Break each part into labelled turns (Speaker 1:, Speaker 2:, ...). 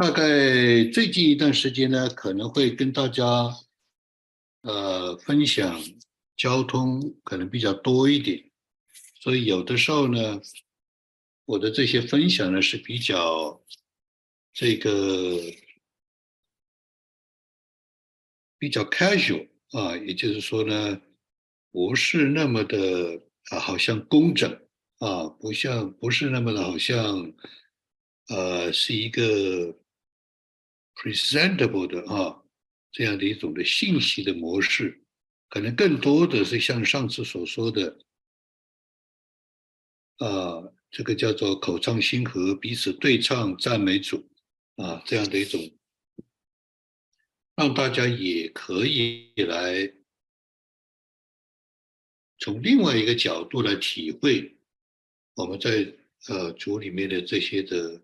Speaker 1: 大概最近一段时间呢，可能会跟大家呃分享交通可能比较多一点，所以有的时候呢，我的这些分享呢是比较这个比较 casual 啊，也就是说呢，不是那么的啊，好像工整啊，不像不是那么的好像呃是一个。Presentable 的啊，这样的一种的信息的模式，可能更多的是像上次所说的，啊，这个叫做口唱心和，彼此对唱赞美主啊，这样的一种，让大家也可以来从另外一个角度来体会我们在呃主里面的这些的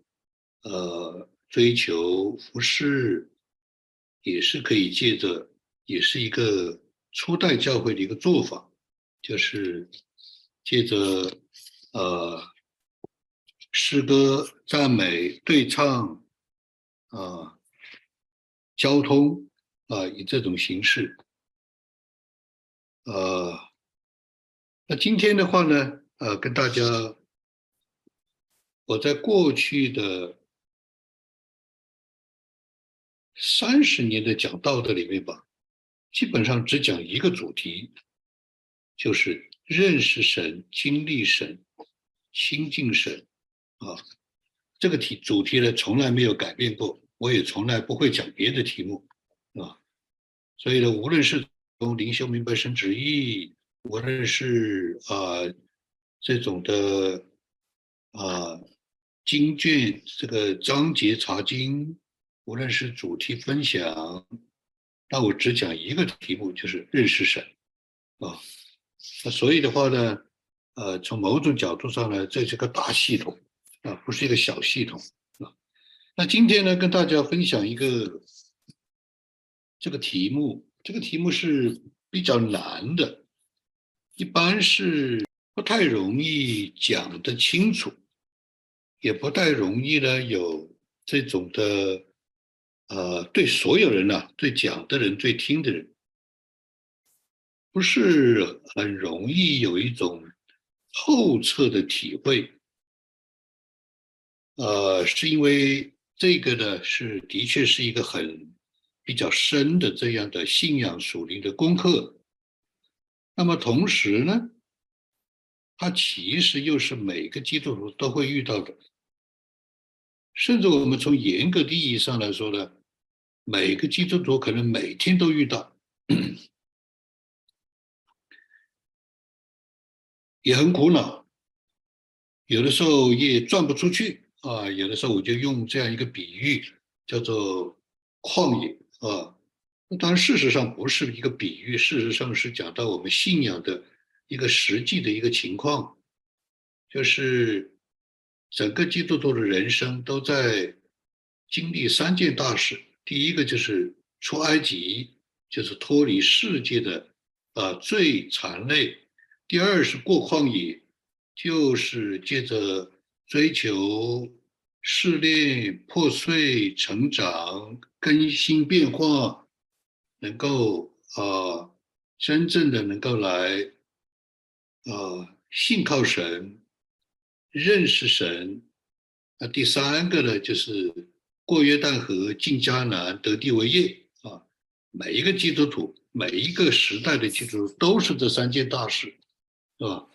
Speaker 1: 呃。追求服饰，也是可以借着，也是一个初代教会的一个做法，就是借着呃诗歌赞美对唱啊交通啊以这种形式，呃，那今天的话呢，呃，跟大家我在过去的。三十年的讲道德里面吧，基本上只讲一个主题，就是认识神、经历神、亲近神，啊，这个题主题呢从来没有改变过，我也从来不会讲别的题目，啊，所以呢，无论是从灵修明白神旨意，无论是啊这种的啊经卷这个章节查经。无论是主题分享，那我只讲一个题目，就是认识神啊。那所以的话呢，呃，从某种角度上呢，这是个大系统啊，不是一个小系统啊。那今天呢，跟大家分享一个这个题目，这个题目是比较难的，一般是不太容易讲得清楚，也不太容易呢有这种的。呃，对所有人呢，对讲的人，对听的人，不是很容易有一种后侧的体会。呃，是因为这个呢，是的确是一个很比较深的这样的信仰属灵的功课。那么同时呢，它其实又是每个基督徒都会遇到的。甚至我们从严格的意义上来说呢，每个基督徒可能每天都遇到，也很苦恼，有的时候也转不出去啊。有的时候我就用这样一个比喻，叫做旷野啊。当然，事实上不是一个比喻，事实上是讲到我们信仰的一个实际的一个情况，就是。整个基督徒的人生都在经历三件大事。第一个就是出埃及，就是脱离世界的啊最残累；第二是过旷野，就是借着追求试炼、破碎、成长、更新变化，能够啊真正的能够来啊信靠神。认识神，那第三个呢，就是过约旦河进迦南得地为业啊。每一个基督徒，每一个时代的基督徒，都是这三件大事，是吧？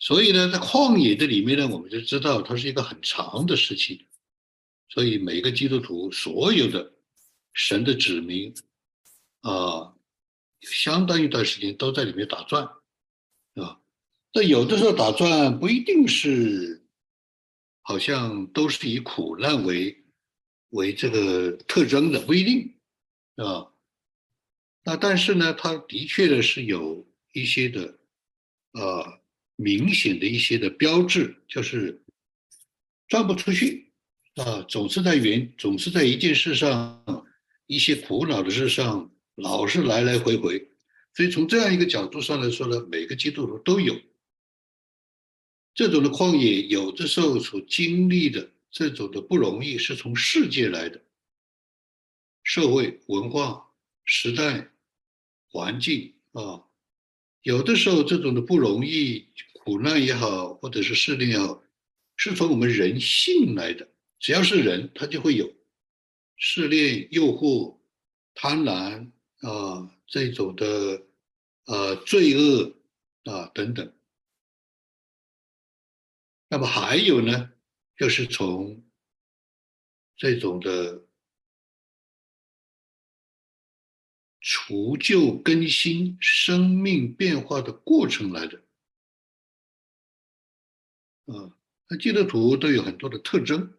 Speaker 1: 所以呢，在旷野的里面呢，我们就知道它是一个很长的时期。所以每个基督徒，所有的神的子民啊，相当一段时间都在里面打转，那有的时候打转不一定是，好像都是以苦难为为这个特征的，不一定，啊。那但是呢，它的确的是有一些的，呃，明显的一些的标志，就是转不出去，啊，总是在原，总是在一件事上，一些苦恼的事上，老是来来回回。所以从这样一个角度上来说呢，每个基督徒都有。这种的旷野，有的时候所经历的这种的不容易是从世界来的，社会、文化、时代、环境啊，有的时候这种的不容易、苦难也好，或者是试炼也好，是从我们人性来的。只要是人，他就会有试炼、诱惑、贪婪啊这种的呃罪恶啊等等。那么还有呢，就是从这种的除旧更新、生命变化的过程来的。啊，那基督徒都有很多的特征，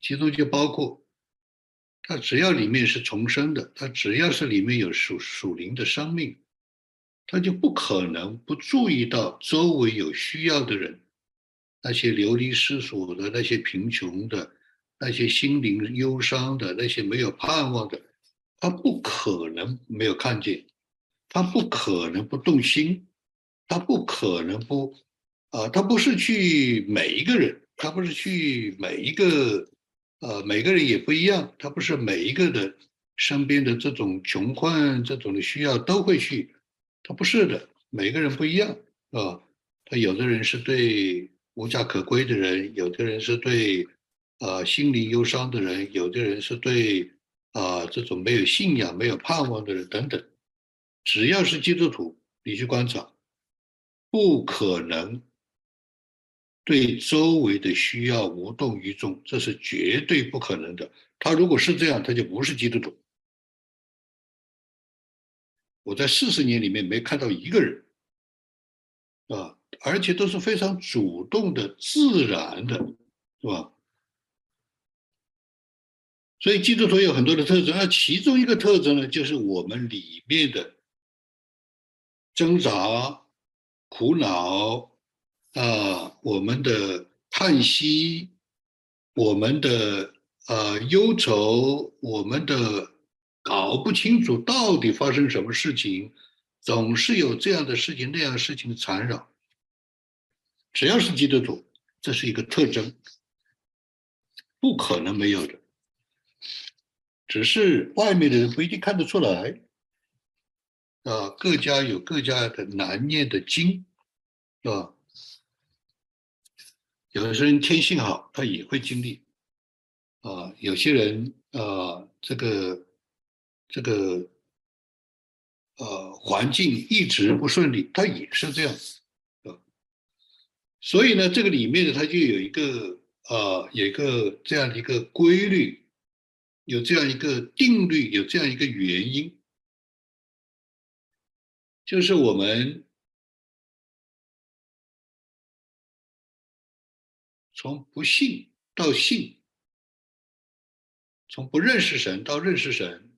Speaker 1: 其中就包括，他只要里面是重生的，他只要是里面有属属灵的生命。他就不可能不注意到周围有需要的人，那些流离失所的、那些贫穷的、那些心灵忧伤的、那些没有盼望的，他不可能没有看见，他不可能不动心，他不可能不啊，他不是去每一个人，他不是去每一个呃，每个人也不一样，他不是每一个的身边的这种穷困这种的需要都会去。他不是的，每个人不一样啊。他有的人是对无家可归的人，有的人是对呃心灵忧伤的人，有的人是对啊这种没有信仰、没有盼望的人等等。只要是基督徒，你去观察，不可能对周围的需要无动于衷，这是绝对不可能的。他如果是这样，他就不是基督徒。我在四十年里面没看到一个人，啊，而且都是非常主动的、自然的，是吧？所以基督徒有很多的特征，那其中一个特征呢，就是我们里面的挣扎、苦恼啊，我们的叹息，我们的呃忧愁，我们的。搞不清楚到底发生什么事情，总是有这样的事情那样的事情的缠绕。只要是基督徒，这是一个特征，不可能没有的。只是外面的人不一定看得出来。啊，各家有各家的难念的经，是吧？有的人天性好，他也会经历。啊，有些人啊，这个。这个呃环境一直不顺利，它也是这样子啊。所以呢，这个里面呢，它就有一个啊，有一个这样的一个规律，有这样一个定律，有这样一个原因，就是我们从不信到信，从不认识神到认识神。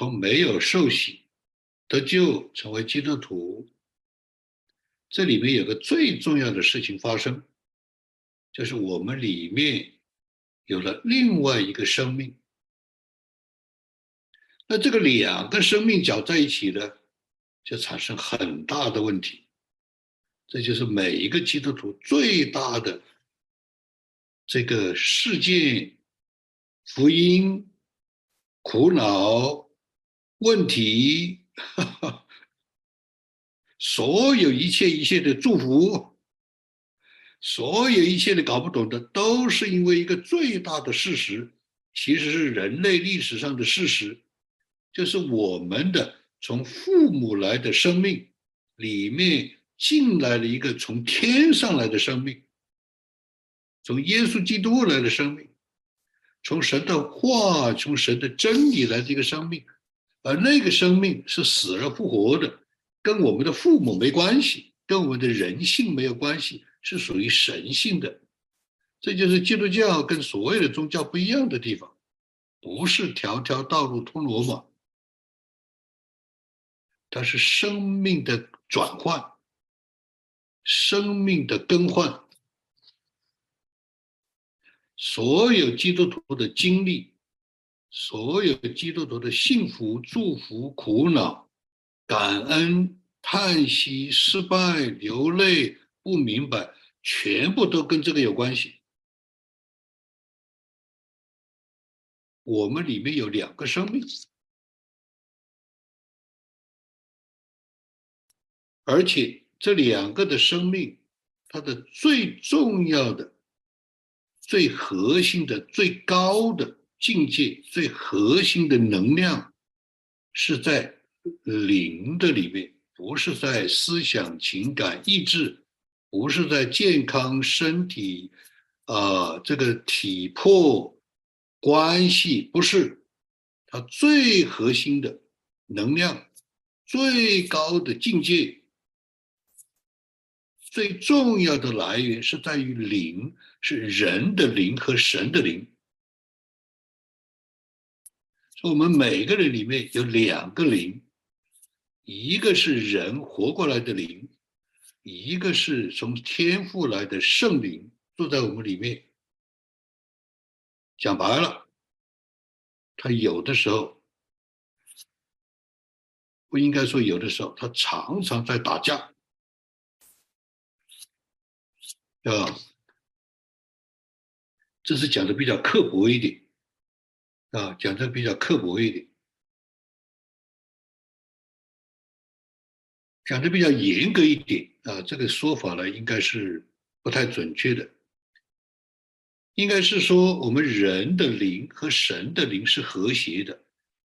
Speaker 1: 从没有受洗得救成为基督徒，这里面有个最重要的事情发生，就是我们里面有了另外一个生命。那这个两个生命搅在一起呢，就产生很大的问题。这就是每一个基督徒最大的这个事件、福音、苦恼。问题，所有一切一切的祝福，所有一切的搞不懂的，都是因为一个最大的事实，其实是人类历史上的事实，就是我们的从父母来的生命里面进来了一个从天上来的生命，从耶稣基督来的生命，从神的话，从神的真理来的一个生命。而那个生命是死而复活的，跟我们的父母没关系，跟我们的人性没有关系，是属于神性的。这就是基督教跟所有的宗教不一样的地方，不是条条道路通罗马，它是生命的转换，生命的更换。所有基督徒的经历。所有的基督徒的幸福、祝福、苦恼、感恩、叹息、失败、流泪、不明白，全部都跟这个有关系。我们里面有两个生命，而且这两个的生命，它的最重要的、最核心的、最高的境界、最核心的能量，是在灵的里面，不是在思想、情感、意志，不是在健康身体，啊，这个体魄。关系不是它最核心的能量，最高的境界，最重要的来源是在于灵，是人的灵和神的灵。我们每个人里面有两个灵，一个是人活过来的灵，一个是从天赋来的圣灵住在我们里面。讲白了，他有的时候不应该说有的时候，他常常在打架，啊，这是讲的比较刻薄一点，啊，讲的比较刻薄一点，讲的比较严格一点，啊，这个说法呢，应该是不太准确的。应该是说，我们人的灵和神的灵是和谐的，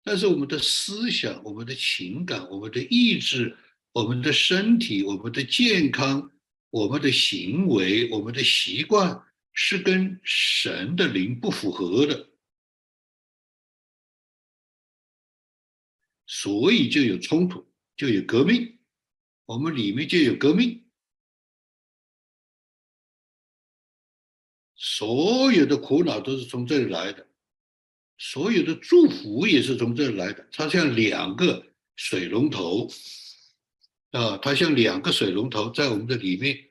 Speaker 1: 但是我们的思想、我们的情感、我们的意志、我们的身体、我们的健康、我们的行为、我们的习惯是跟神的灵不符合的，所以就有冲突，就有革命，我们里面就有革命。所有的苦恼都是从这里来的，所有的祝福也是从这里来的。它像两个水龙头，啊，它像两个水龙头在我们的里面，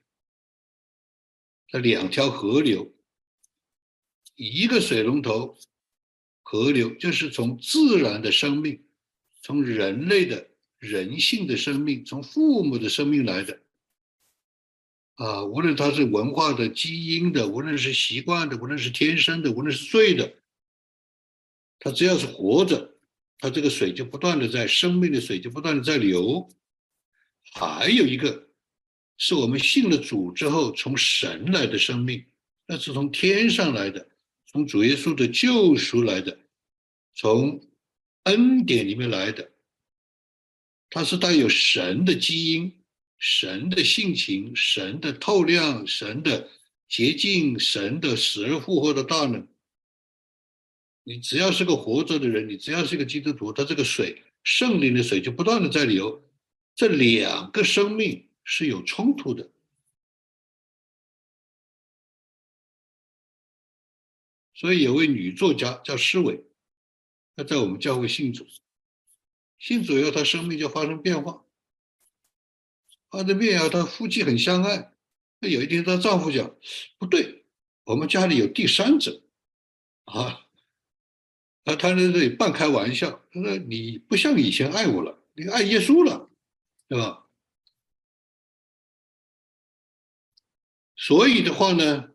Speaker 1: 这两条河流，一个水龙头河流就是从自然的生命，从人类的人性的生命，从父母的生命来的。啊，无论他是文化的、基因的，无论是习惯的，无论是天生的，无论是罪的，他只要是活着，他这个水就不断的在生命的水就不断的在流。还有一个，是我们信了主之后从神来的生命，那是从天上来的，从主耶稣的救赎来的，从恩典里面来的，它是带有神的基因。神的性情、神的透亮、神的洁净、神的死而复活的大能，你只要是个活着的人，你只要是个基督徒，他这个水圣灵的水就不断的在流，这两个生命是有冲突的。所以有位女作家叫施伟，他在我们教会信主，信主以后，她生命就发生变化。她的面啊，她夫妻很相爱。那有一天，她丈夫讲：“不对，我们家里有第三者。”啊，啊，他在这里半开玩笑，他说：“你不像以前爱我了，你爱耶稣了，对吧？”所以的话呢，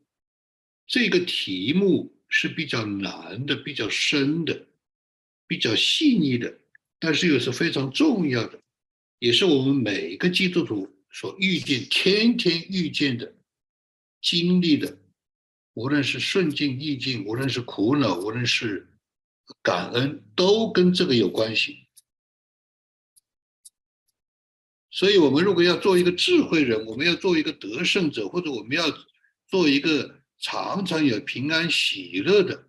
Speaker 1: 这个题目是比较难的、比较深的、比较细腻的，但是又是非常重要的。也是我们每个基督徒所遇见、天天遇见的、经历的，无论是顺境逆境，无论是苦恼，无论是感恩，都跟这个有关系。所以，我们如果要做一个智慧人，我们要做一个得胜者，或者我们要做一个常常有平安喜乐的，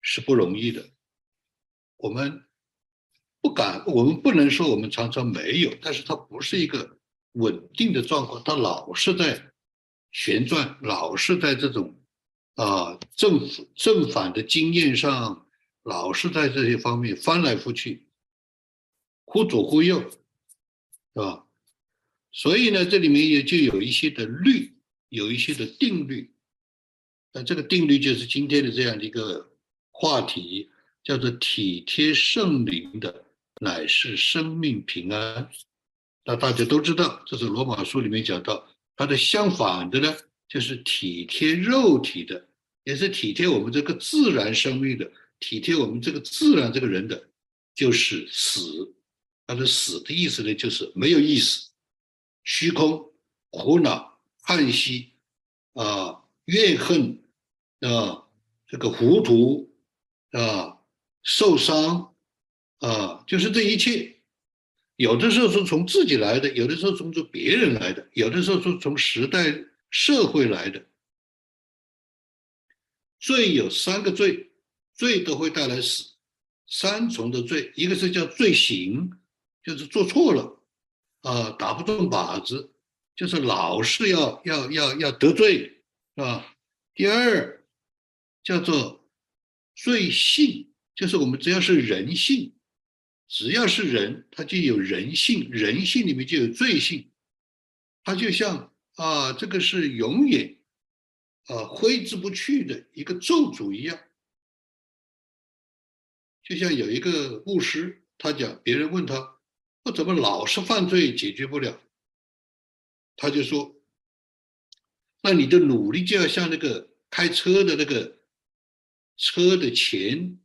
Speaker 1: 是不容易的。我们。不敢，我们不能说我们常常没有，但是它不是一个稳定的状况，它老是在旋转，老是在这种啊正正反的经验上，老是在这些方面翻来覆去，忽左忽右，是吧？所以呢，这里面也就有一些的律，有一些的定律，那这个定律就是今天的这样的一个话题，叫做体贴圣灵的。乃是生命平安，那大家都知道，这是罗马书里面讲到，它的相反的呢，就是体贴肉体的，也是体贴我们这个自然生命的，体贴我们这个自然这个人的，就是死。它的死的意思呢，就是没有意思、虚空、苦恼、叹息啊、怨恨啊、这个糊涂啊、受伤啊，就是这一切。有的时候是从自己来的，有的时候从从别人来的，有的时候是从时代社会来的。罪有三个罪，罪都会带来死，三重的罪，一个是叫罪行。就是做错了，啊，打不中靶子，就是老是要要要要得罪，是吧？第二叫做罪性，就是我们只要是人性，只要是人，他就有人性，人性里面就有罪性，他就像啊，这个是永远啊挥之不去的一个咒诅一样，就像有一个牧师，他讲，别人问他。我怎么老是犯罪解决不了？他就说：“那你的努力就要像那个开车的那个车的前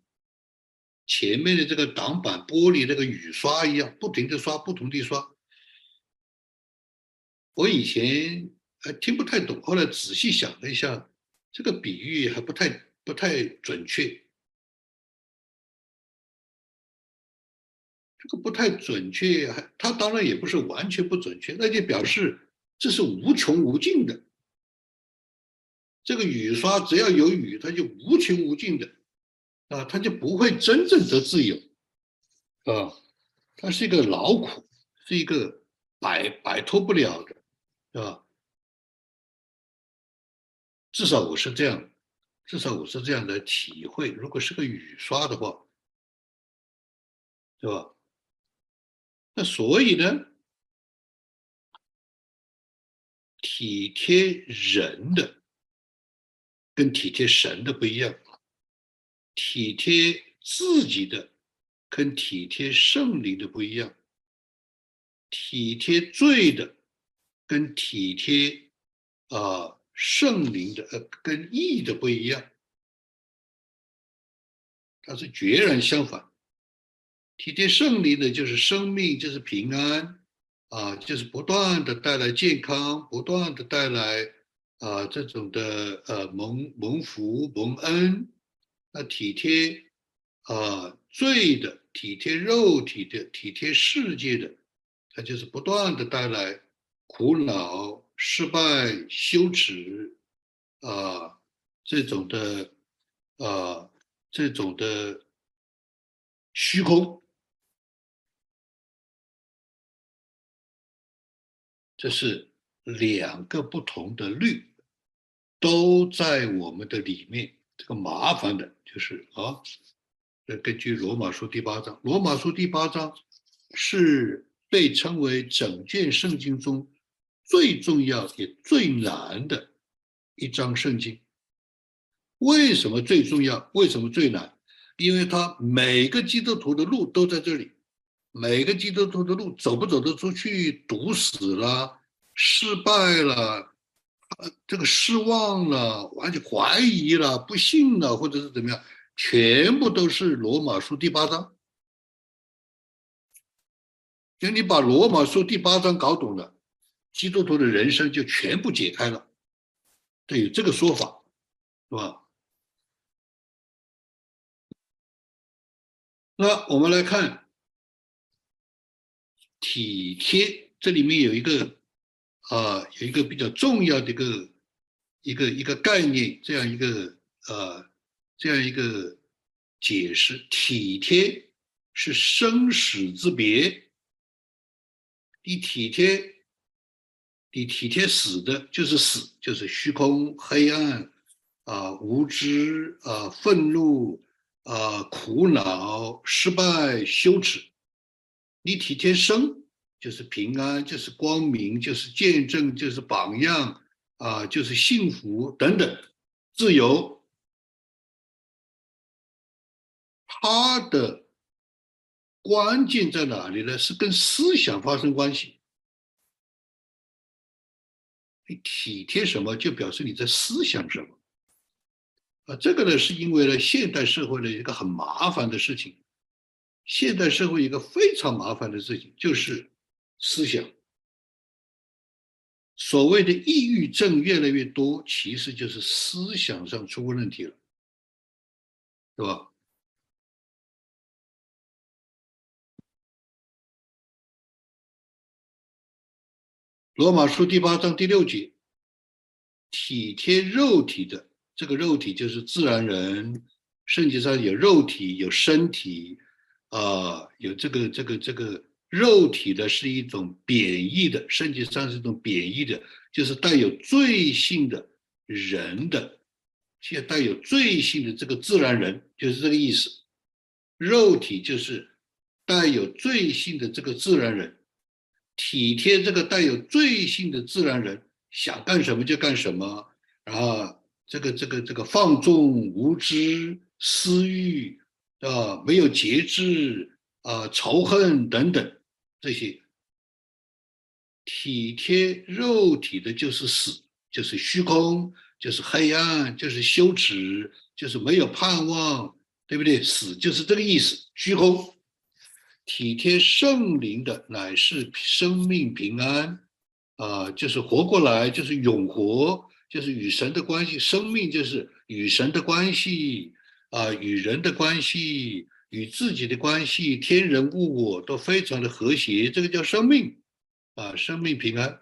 Speaker 1: 前面的这个挡板玻璃那个雨刷一样，不停的刷，不停地刷。”我以前还听不太懂，后来仔细想了一下，这个比喻还不太不太准确。这个不太准确，还它当然也不是完全不准确，那就表示这是无穷无尽的。这个雨刷只要有雨，它就无穷无尽的，啊，它就不会真正得自由，啊，它是一个劳苦，是一个摆摆脱不了的，是吧？至少我是这样，至少我是这样的体会。如果是个雨刷的话，对吧？那所以呢，体贴人的跟体贴神的不一样，体贴自己的跟体贴圣灵的不一样，体贴罪的跟体贴啊圣灵的呃跟义的不一样，它是决然相反。体贴圣灵的，就是生命，就是平安，啊，就是不断的带来健康，不断的带来啊这种的呃蒙蒙福蒙恩。那体贴啊罪的，体贴肉体的，体贴世界的，它就是不断的带来苦恼、失败、羞耻啊这种的啊这种的虚空。这是两个不同的律，都在我们的里面。这个麻烦的就是啊，根据罗马书第八章，罗马书第八章是被称为整卷圣经中最重要也最难的一章圣经。为什么最重要？为什么最难？因为它每个基督徒的路都在这里。每个基督徒的路走不走得出去，堵死了，失败了，这个失望了，完全怀疑了，不信了，或者是怎么样，全部都是罗马书第八章。就你把罗马书第八章搞懂了，基督徒的人生就全部解开了。对，有这个说法，是吧？那我们来看。体贴，这里面有一个啊，有一个比较重要的一个一个一个概念，这样一个呃，这样一个解释。体贴是生死之别，你体贴，你体贴死的，就是死，就是虚空、黑暗啊、无知啊、愤怒啊、苦恼、失败、羞耻。你体贴生，就是平安，就是光明，就是见证，就是榜样啊，就是幸福等等，自由。它的关键在哪里呢？是跟思想发生关系。你体贴什么，就表示你在思想什么。啊，这个呢，是因为呢，现代社会的一个很麻烦的事情。现代社会一个非常麻烦的事情就是思想。所谓的抑郁症越来越多，其实就是思想上出问题了，是吧？罗马书第八章第六节，体贴肉体的这个肉体就是自然人，圣经上有肉体有身体，啊，有这个这个这个。肉体的是一种贬义的，甚至上是一种贬义的，就是带有罪性的人的，且带有罪性的这个自然人，就是这个意思。肉体就是带有罪性的这个自然人，体贴这个带有罪性的自然人，想干什么就干什么，然后这个这个这个放纵、无知、私欲啊，没有节制啊，仇恨等等。这些体贴肉体的，就是死，就是虚空，就是黑暗，就是羞耻，就是没有盼望，对不对？死就是这个意思，虚空。体贴圣灵的，乃是生命平安，啊，就是活过来，就是永活，就是与神的关系。生命就是与神的关系，啊，与人的关系。与自己的关系，天人物我都非常的和谐，这个叫生命，啊，生命平安。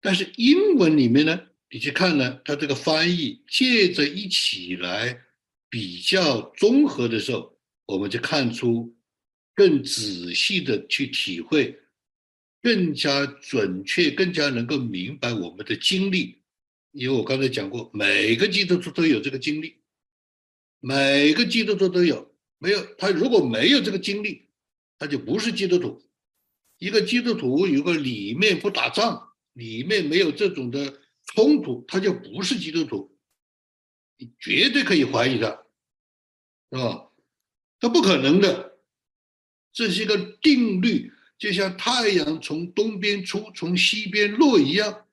Speaker 1: 但是英文里面呢，你去看呢，它这个翻译借着一起来比较综合的时候，我们就看出更仔细的去体会，更加准确，更加能够明白我们的经历。因为我刚才讲过，每个基督徒都有这个经历。每个基督徒都有，没有他如果没有这个经历，他就不是基督徒。一个基督徒如果里面不打仗，里面没有这种的冲突，他就不是基督徒。你绝对可以怀疑他，是吧？他不可能的，这是一个定律，就像太阳从东边出，从西边落一样。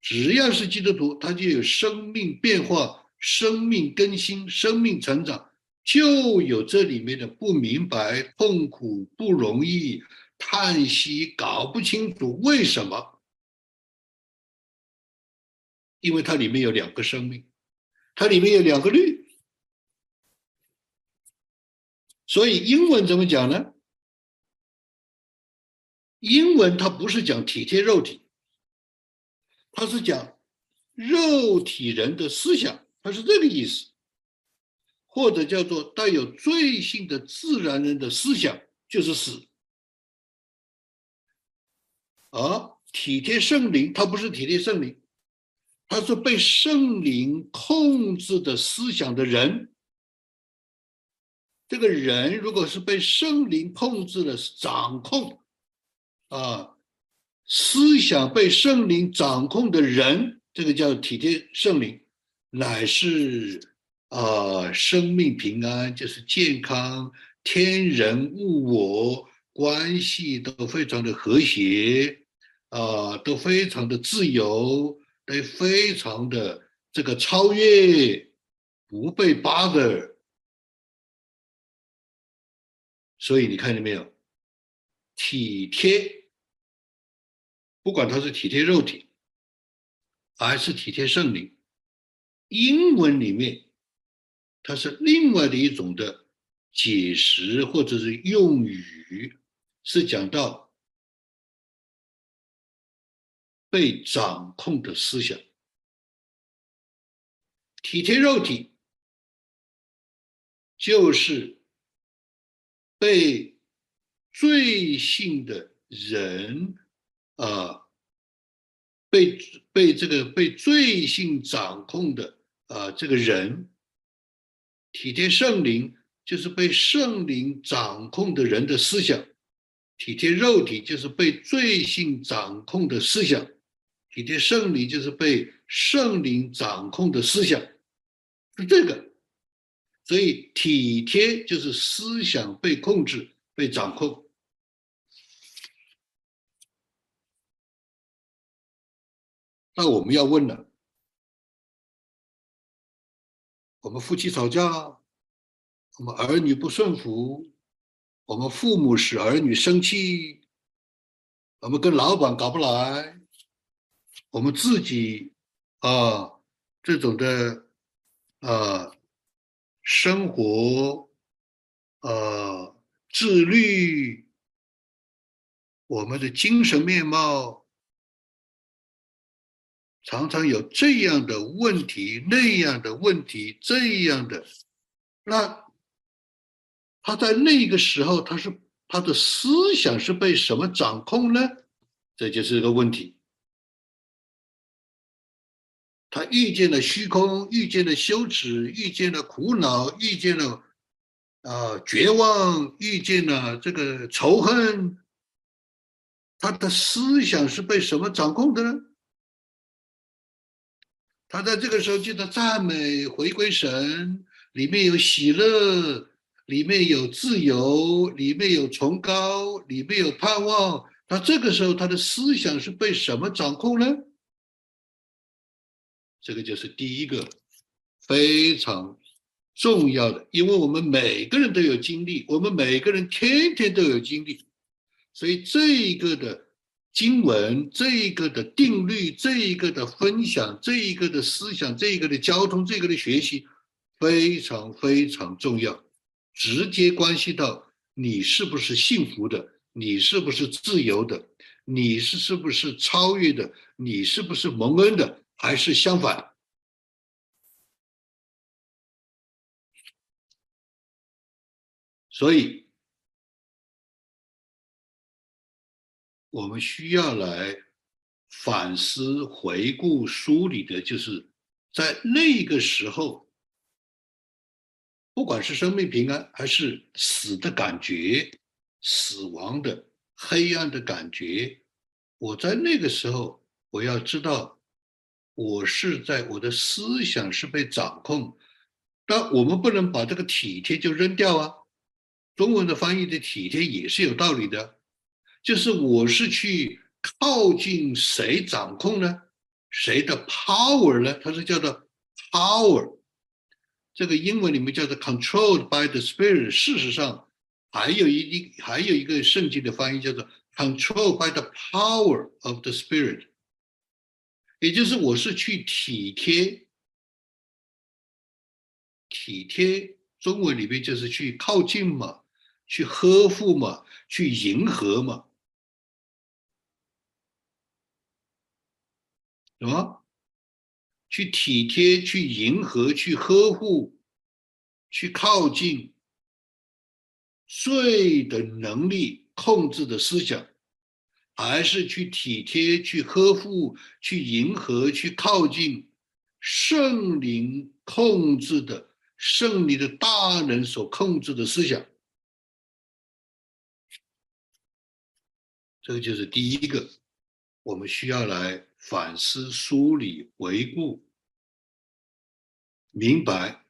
Speaker 1: 只要是基督徒，他就有生命变化。生命更新、生命成长，就有这里面的不明白、痛苦、不容易、叹息、搞不清楚为什么。因为它里面有两个生命，它里面有两个律，所以英文怎么讲呢？英文它不是讲体贴肉体，它是讲肉体人的思想。他是这个意思，或者叫做带有罪性的自然人的思想就是死，而体贴圣灵，他不是体贴圣灵，他是被圣灵控制的思想的人。这个人如果是被圣灵控制的掌控，啊，思想被圣灵掌控的人，这个叫体贴圣灵。乃是啊，生命平安就是健康，天人物我关系都非常的和谐，啊，都非常的自由，都非常的这个超越，不被 bother。所以你看见没有？体贴，不管他是体贴肉体，还是体贴圣灵。英文里面，它是另外的一种的解释或者是用语，是讲到被掌控的思想，体贴肉体，就是被罪性的人啊，被被这个被罪性掌控的。啊，这个人体贴圣灵，就是被圣灵掌控的人的思想；体贴肉体，就是被罪性掌控的思想；体贴圣灵，就是被圣灵掌控的思想。是这个，所以体贴就是思想被控制、被掌控。那我们要问了：我们夫妻吵架，我们儿女不顺服，我们父母使儿女生气，我们跟老板搞不来，我们自己啊这种的啊生活啊自律。我们的精神面貌常常有这样的问题、那样的问题、这样的，那他在那个时候，他是他的思想是被什么掌控呢？这就是一个问题。他遇见了虚空，遇见了羞耻，遇见了苦恼，遇见了啊绝望，遇见了这个仇恨。他的思想是被什么掌控的呢？他在这个时候记得赞美、回归神，里面有喜乐，里面有自由，里面有崇高，里面有盼望。他这个时候他的思想是被什么掌控呢？这个就是第一个非常重要的，因为我们每个人都有经历，我们每个人天天都有经历。所以这一个的经文，这一个的定律，这一个的分享，这一个的思想，这一个的交通，这个的学习，非常非常重要，直接关系到你是不是幸福的，你是不是自由的，你是是不是超越的，你是不是蒙恩的，还是相反？所以。我们需要来反思、回顾、梳理的，就是在那个时候，不管是生命平安，还是死的感觉、死亡的黑暗的感觉，我在那个时候，我要知道，我是在我的思想是被掌控。但我们不能把这个体贴就扔掉啊！中文的翻译的体贴也是有道理的。就是我是去靠近谁掌控呢？谁的 power 呢？它是叫做 power，这个英文里面叫做 controlled by the spirit。事实上，还有一一还有一个圣经的翻译叫做 controlled by the power of the spirit，也就是我是去体贴，体贴中文里面就是去靠近嘛，去呵护嘛，去迎合嘛。什么？去体贴、去迎合、去呵护、去靠近，罪的能力控制的思想，还是去体贴、去呵护、去迎合、去靠近圣灵控制的圣灵的大人所控制的思想？这个就是第一个，我们需要来。反思、梳理、回顾、明白，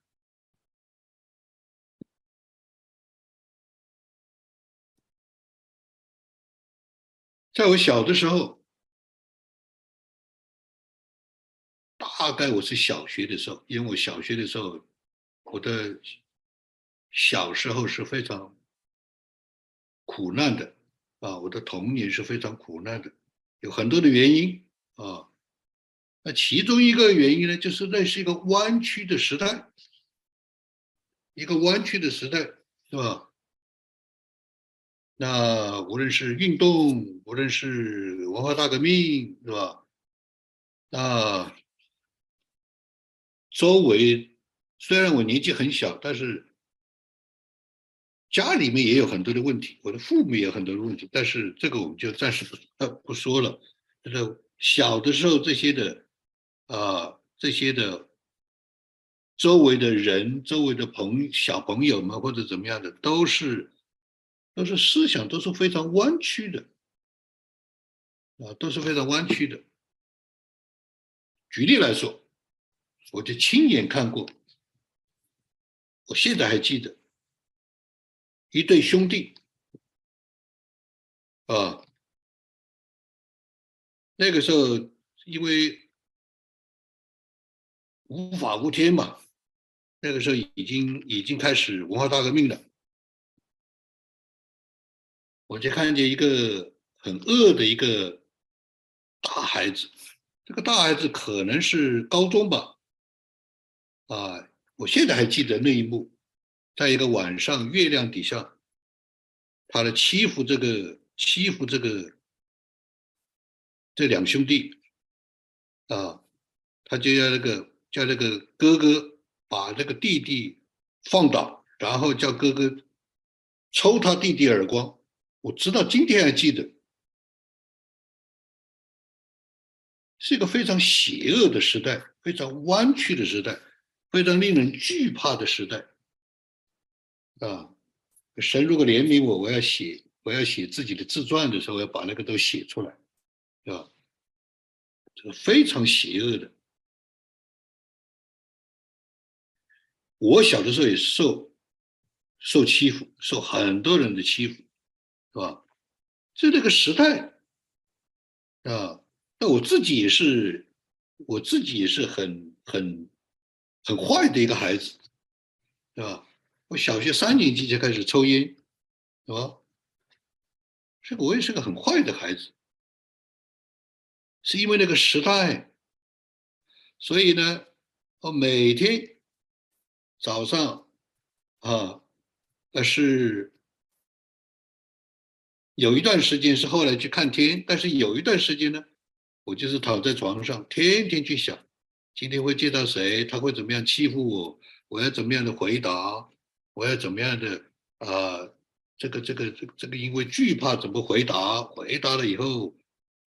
Speaker 1: 在我小的时候，大概我是小学的时候，因为我小学的时候，我的小时候是非常苦难的啊，我的童年是非常苦难的，有很多的原因。啊，那其中一个原因呢，就是那是一个弯曲的时代，一个弯曲的时代，是吧？那无论是运动，无论是文化大革命，是吧？那周围虽然我年纪很小，但是家里面也有很多的问题，我的父母也有很多的问题，但是这个我们就暂时不不说了，这个。小的时候，这些的，啊，这些的周围的人、周围的朋小朋友们或者怎么样的，都是都是思想都是非常弯曲的，啊，都是非常弯曲的。举例来说，我就亲眼看过，我现在还记得一对兄弟，啊。那个时候，因为无法无天嘛。那个时候已经已经开始文化大革命了，我就看见一个很饿的一个大孩子，这个大孩子可能是高中吧，啊，我现在还记得那一幕，在一个晚上月亮底下，他的欺负这个欺负这个这两兄弟，啊，他就要那个叫那个哥哥。把这个弟弟放倒，然后叫哥哥抽他弟弟耳光。我直到今天还记得，是一个非常邪恶的时代，非常弯曲的时代，非常令人惧怕的时代。啊，神如果怜悯我，我要写我要写自己的自传的时候，要把那个都写出来，对吧？这个非常邪恶的。我小的时候也受受欺负，受很多人的欺负，是吧？就那个时代啊，那我自己也是，我自己也是很很很坏的一个孩子，是吧？我小学三年级就开始抽烟，是吧？这个我也是个很坏的孩子，是因为那个时代，所以呢，我每天。早上，啊，那是有一段时间是后来去看天，但是有一段时间呢，我就是躺在床上，天天去想，今天会见到谁，他会怎么样欺负我，我要怎么样的回答，我要怎么样的啊，这个这个这这个因为惧怕怎么回答，回答了以后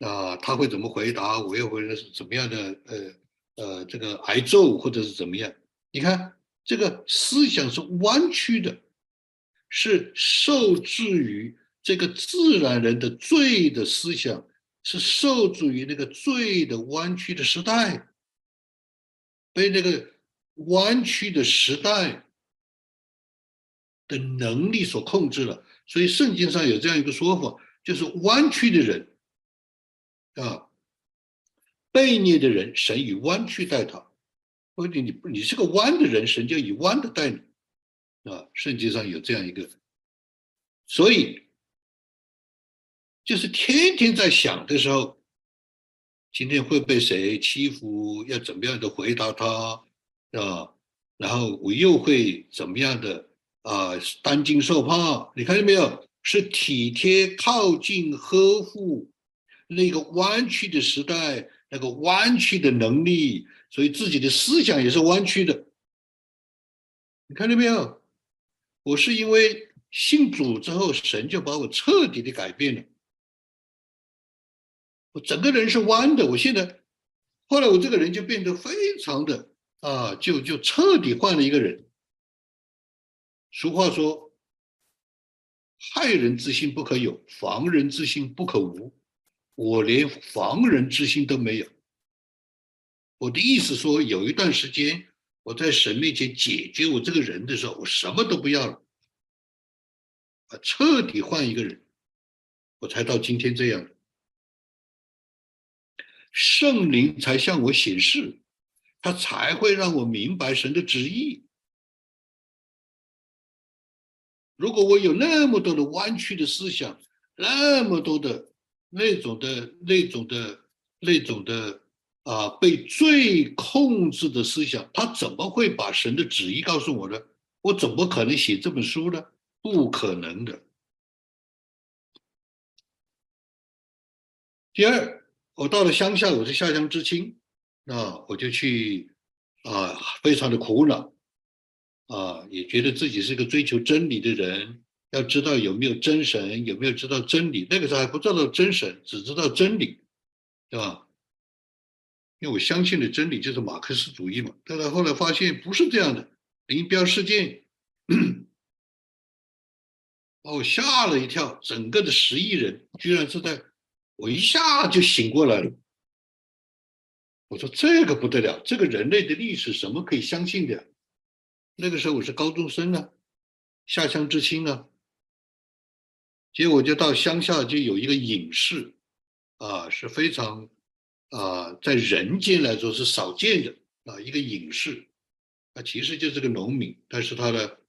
Speaker 1: 啊，他会怎么回答，我又会是怎么样的呃呃这个挨揍或者是怎么样，你看。这个思想是弯曲的，是受制于这个自然人的罪的思想，是受制于那个罪的弯曲的时代，被那个弯曲的时代的能力所控制了。所以圣经上有这样一个说法，就是弯曲的人啊，悖逆的人，神以弯曲待他。或者你你是个弯的人，神就以弯的待你，啊，圣经上有这样一个，所以就是天天在想的时候，今天会被谁欺负，要怎么样的回答他，啊，然后我又会怎么样的啊，担惊受怕？你看见没有？是体贴、靠近、呵护那个弯曲的时代，那个弯曲的能力。所以自己的思想也是弯曲的，你看到没有？我是因为信主之后，神就把我彻底的改变了，我整个人是弯的。我现在，后来我这个人就变得非常的啊，就就彻底换了一个人。俗话说：“害人之心不可有，防人之心不可无。”我连防人之心都没有。我的意思说，有一段时间我在神面前解决我这个人的时候，我什么都不要了，啊，彻底换一个人，我才到今天这样。圣灵才向我显示，他才会让我明白神的旨意。如果我有那么多的弯曲的思想，那么多的那种的、那种的、那种的。啊，被罪控制的思想，他怎么会把神的旨意告诉我呢？我怎么可能写这本书呢？不可能的。第二，我到了乡下，我是下乡知青，啊，我就去啊，非常的苦恼，啊，也觉得自己是个追求真理的人，要知道有没有真神，有没有知道真理。那个时候还不知道真神，只知道真理，对吧？因为我相信的真理就是马克思主义嘛，但是后来发现不是这样的。林彪事件把我吓了一跳，整个的十亿人居然是在，我一下就醒过来了。我说这个不得了，这个人类的历史什么可以相信的？那个时候我是高中生啊，下乡知青啊，结果就到乡下就有一个隐士，啊，是非常。啊，在人间来说是少见的，啊，一个隐士，他其实就是个农民，但是他的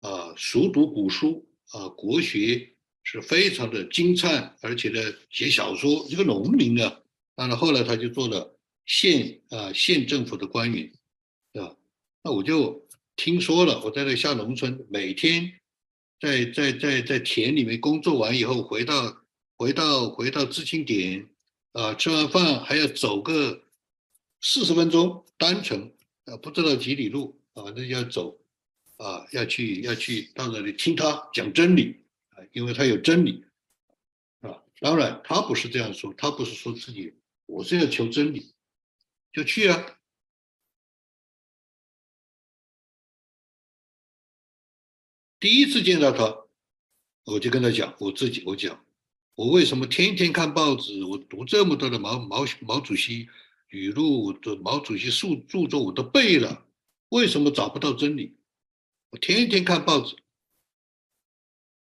Speaker 1: 啊熟读古书啊，国学是非常的精灿，而且呢写小说，一个农民啊，当然后来他就做了县啊县政府的官员，对吧？那我就听说了，我在那下农村，每天在在在在田里面工作完以后，回到回到回到知青点。啊，吃完饭还要走个四十分钟单程，啊，不知道几里路啊，那要走，啊，要去要去到那里听他讲真理啊，因为他有真理，啊，当然他不是这样说，他不是说自己我是要求真理，就去啊。第一次见到他，我就跟他讲，我自己我讲。我为什么天天看报纸？我读这么多的毛毛毛主席语录的毛主席著著作我都背了，为什么找不到真理？我天天看报纸，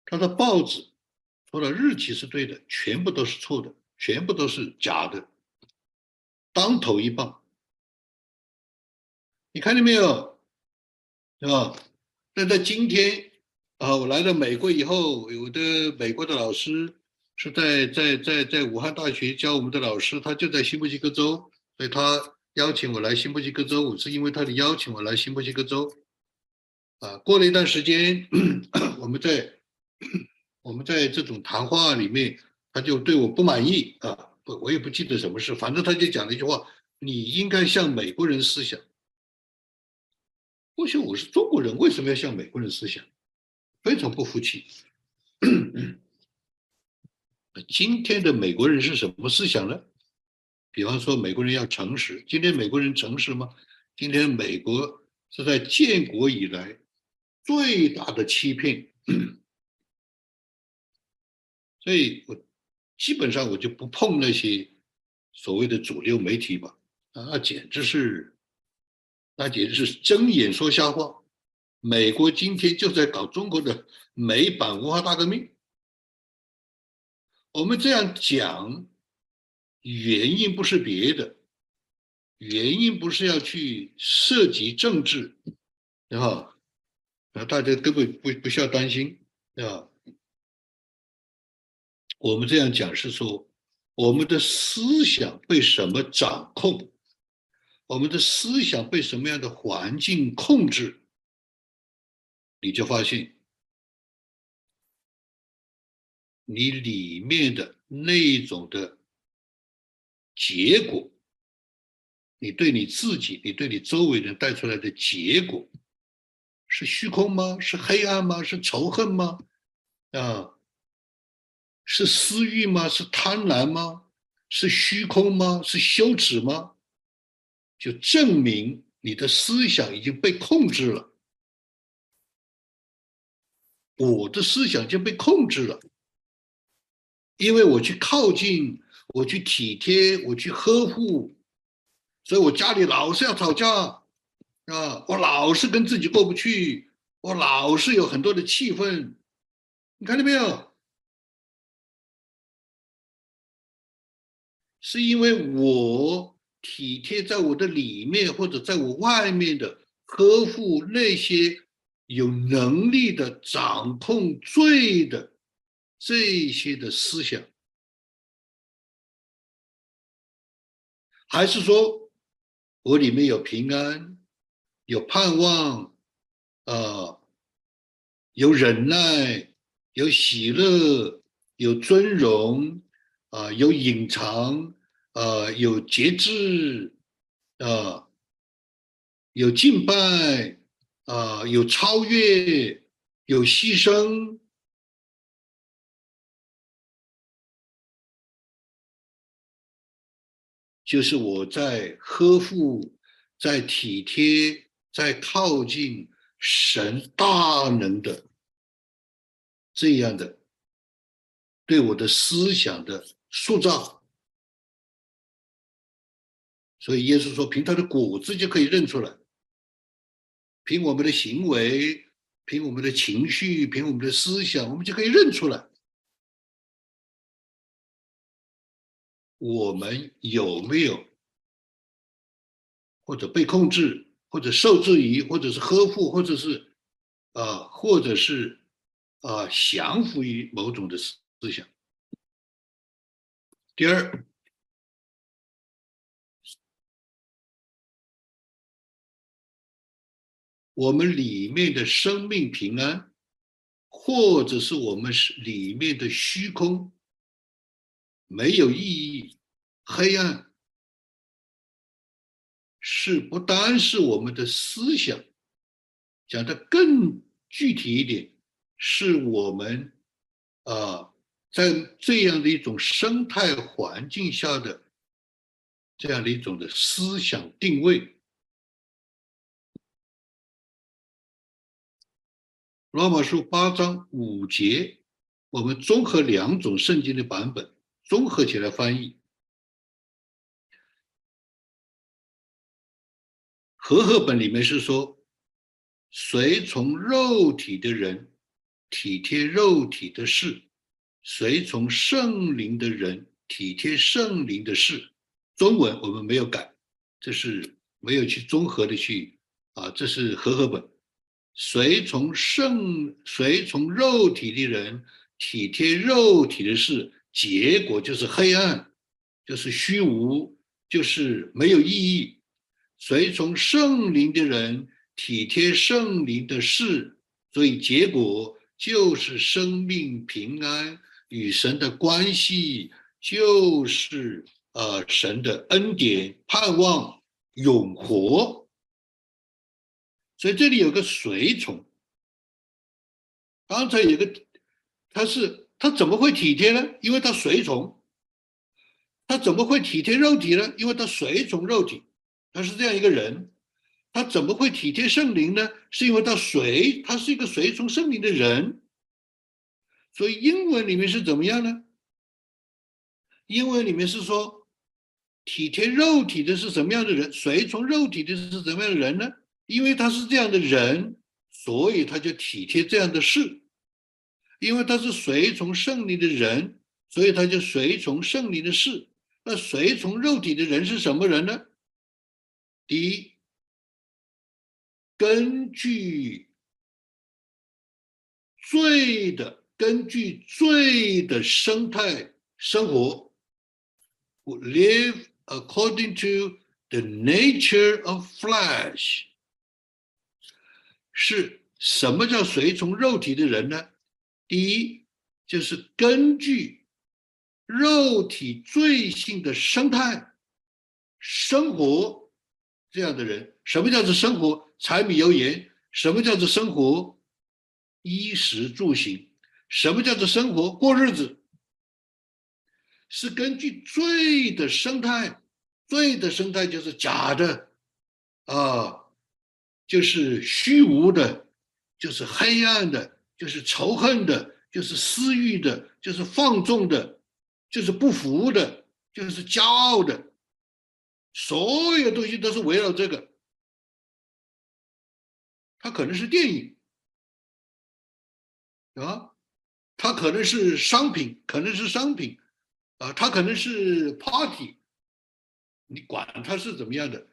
Speaker 1: 他的报纸除了日期是对的，全部都是错的，全部都是假的，当头一棒。你看见没有？是吧？那在今天啊，我来到美国以后，有的美国的老师。是在在在在武汉大学教我们的老师，他就在新墨西哥州，所以他邀请我来新墨西哥州，我是因为他的邀请我来新墨西哥州。啊，过了一段时间，我们在 我们在这种谈话里面，他就对我不满意啊，不，我也不记得什么事，反正他就讲了一句话：你应该向美国人思想。或许我是中国人，为什么要向美国人思想？非常不服气。今天的美国人是什么思想呢？比方说，美国人要诚实。今天美国人诚实吗？今天美国是在建国以来最大的欺骗，所以我基本上我就不碰那些所谓的主流媒体吧。那简直是，那简直是睁眼说瞎话。美国今天就在搞中国的美版文化大革命。我们这样讲，原因不是别的，原因不是要去涉及政治，对吧？啊，大家根本不不需要担心，对吧？我们这样讲是说，我们的思想被什么掌控？我们的思想被什么样的环境控制？你就发现。你里面的那种的结果，你对你自己，你对你周围人带出来的结果，是虚空吗？是黑暗吗？是仇恨吗？啊，是私欲吗？是贪婪吗？是虚空吗？是羞耻吗？就证明你的思想已经被控制了，我的思想就被控制了。因为我去靠近，我去体贴，我去呵护，所以我家里老是要吵架，啊，我老是跟自己过不去，我老是有很多的气愤，你看到没有？是因为我体贴在我的里面或者在我外面的呵护那些有能力的掌控罪的。这些的思想，还是说我里面有平安，有盼望，啊，有忍耐，有喜乐，有尊荣，啊，有隐藏，啊，有节制，啊，有敬拜，啊，有超越，有牺牲。就是我在呵护，在体贴，在靠近神大能的这样的对我的思想的塑造，所以耶稣说，凭他的果子就可以认出来，凭我们的行为，凭我们的情绪，凭我们的思想，我们就可以认出来。我们有没有或者被控制，或者受制于，或者是呵护，或者是啊，或者是啊，降服于某种的思思想。第二，我们里面的生命平安，或者是我们是里面的虚空，没有意义，黑暗。是不单是我们的思想，讲的更具体一点，是我们啊，在这样的一种生态环境下的这样的一种的思想定位。罗马书八章五节，我们综合两种圣经的版本，综合起来翻译。和合本里面是说，随从肉体的人体贴肉体的事，随从圣灵的人体贴圣灵的事。中文我们没有改，这是没有去综合的去啊，这是和合本。随从圣随从肉体的人体贴肉体的事，结果就是黑暗，就是虚无，就是没有意义。随从圣灵的人体贴圣灵的事，所以结果就是生命平安与神的关系，就是呃神的恩典盼望永活。所以这里有个随从，刚才有个他是他怎么会体贴呢？因为他随从，他怎么会体贴肉体呢？因为他随从肉体。他是这样一个人，他怎么会体贴圣灵呢？是因为他随，他是一个随从圣灵的人。所以英文里面是怎么样呢？英文里面是说，体贴肉体的是什么样的人？随从肉体的是什么样的人呢？因为他是这样的人，所以他就体贴这样的事。因为他是随从圣灵的人，所以他就随从圣灵的事。那随从肉体的人是什么人呢？第一，根据罪的根据罪的生态生活，live according to the nature of flesh，是什么叫随从肉体的人呢？第一，就是根据肉体罪性的生态生活。这样的人，什么叫做生活？柴米油盐，什么叫做生活？衣食住行，什么叫做生活？过日子，是根据罪的生态，罪的生态就是假的，啊，就是虚无的，就是黑暗的，就是仇恨的，就是私欲的，就是放纵的，就是不服的，就是骄傲的。所有东西都是围绕这个，它可能是电影，啊，它可能是商品，可能是商品，啊，它可能是 party，你管它是怎么样的，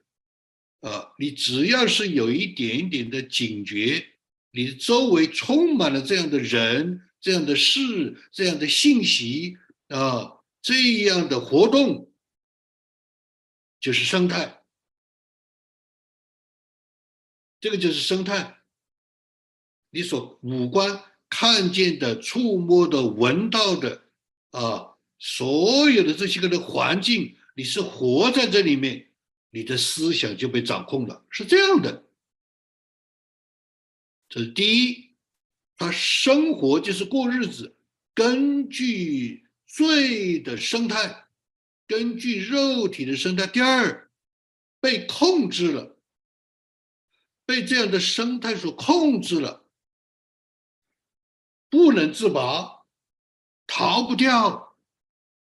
Speaker 1: 啊，你只要是有一点点的警觉，你周围充满了这样的人、这样的事、这样的信息啊，这样的活动。就是生态，这个就是生态。你所五官看见的、触摸的、闻到的，啊，所有的这些个的环境，你是活在这里面，你的思想就被掌控了，是这样的。这是第一，他生活就是过日子，根据罪的生态。根据肉体的生态，第二被控制了，被这样的生态所控制了，不能自拔，逃不掉，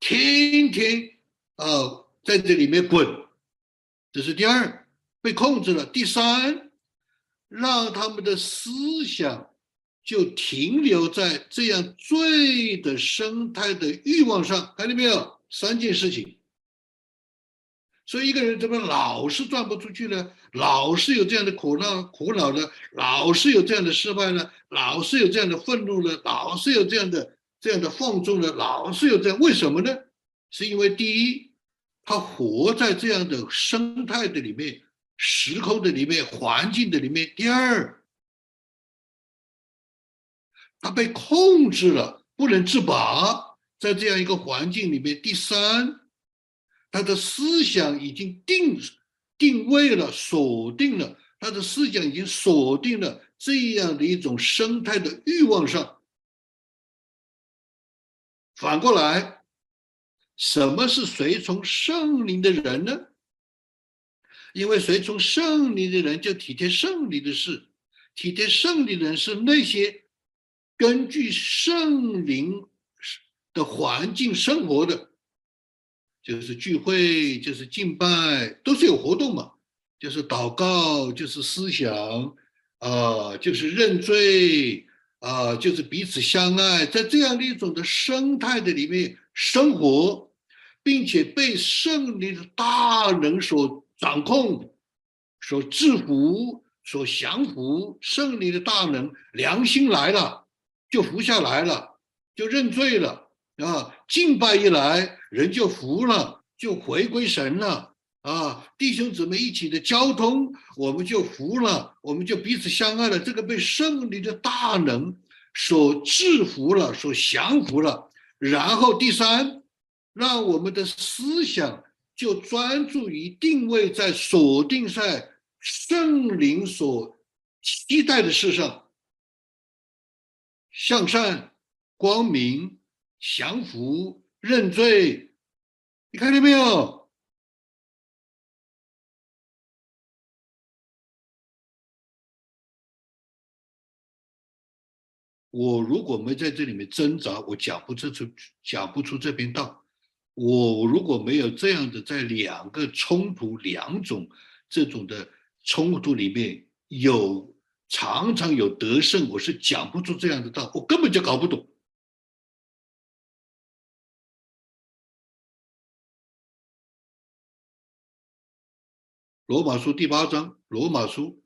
Speaker 1: 天天啊在这里面滚，这是第二被控制了。第三，让他们的思想就停留在这样罪的生态的欲望上，看见没有？三件事情，所以一个人怎么老是转不出去呢？老是有这样的苦恼、苦恼呢？老是有这样的失败呢？老是有这样的愤怒呢？老是有这样的这样的放纵呢？老是有这样，为什么呢？是因为第一，他活在这样的生态的里面、时空的里面、环境的里面；第二，他被控制了，不能自拔，在这样一个环境里面；第三。他的思想已经定定位了，锁定了他的思想已经锁定了这样的一种生态的欲望上。反过来，什么是随从圣灵的人呢？因为随从圣灵的人就体贴圣灵的事，体贴圣灵的人是那些根据圣灵的环境生活的。就是聚会，就是敬拜，都是有活动嘛。就是祷告，就是思想，啊，就是认罪，啊，就是彼此相爱，在这样的一种的生态的里面生活，并且被胜利的大能所掌控、所制服、所降服。胜利的大能，良心来了，就服下来了，就认罪了。啊，敬拜一来，人就服了，就回归神了。啊，弟兄姊妹一起的交通，我们就服了，我们就彼此相爱了。这个被胜利的大能所制服了，所降服了。然后第三，让我们的思想就专注于定位在锁定在圣灵所期待的事上，向善、光明。降服、认罪，你看见没有？我如果没在这里面挣扎，我讲不出出讲不出这篇道。我如果没有这样的在两个冲突、两种这种的冲突里面有常常有得胜，我是讲不出这样的道，我根本就搞不懂。罗马书第八章，罗马书。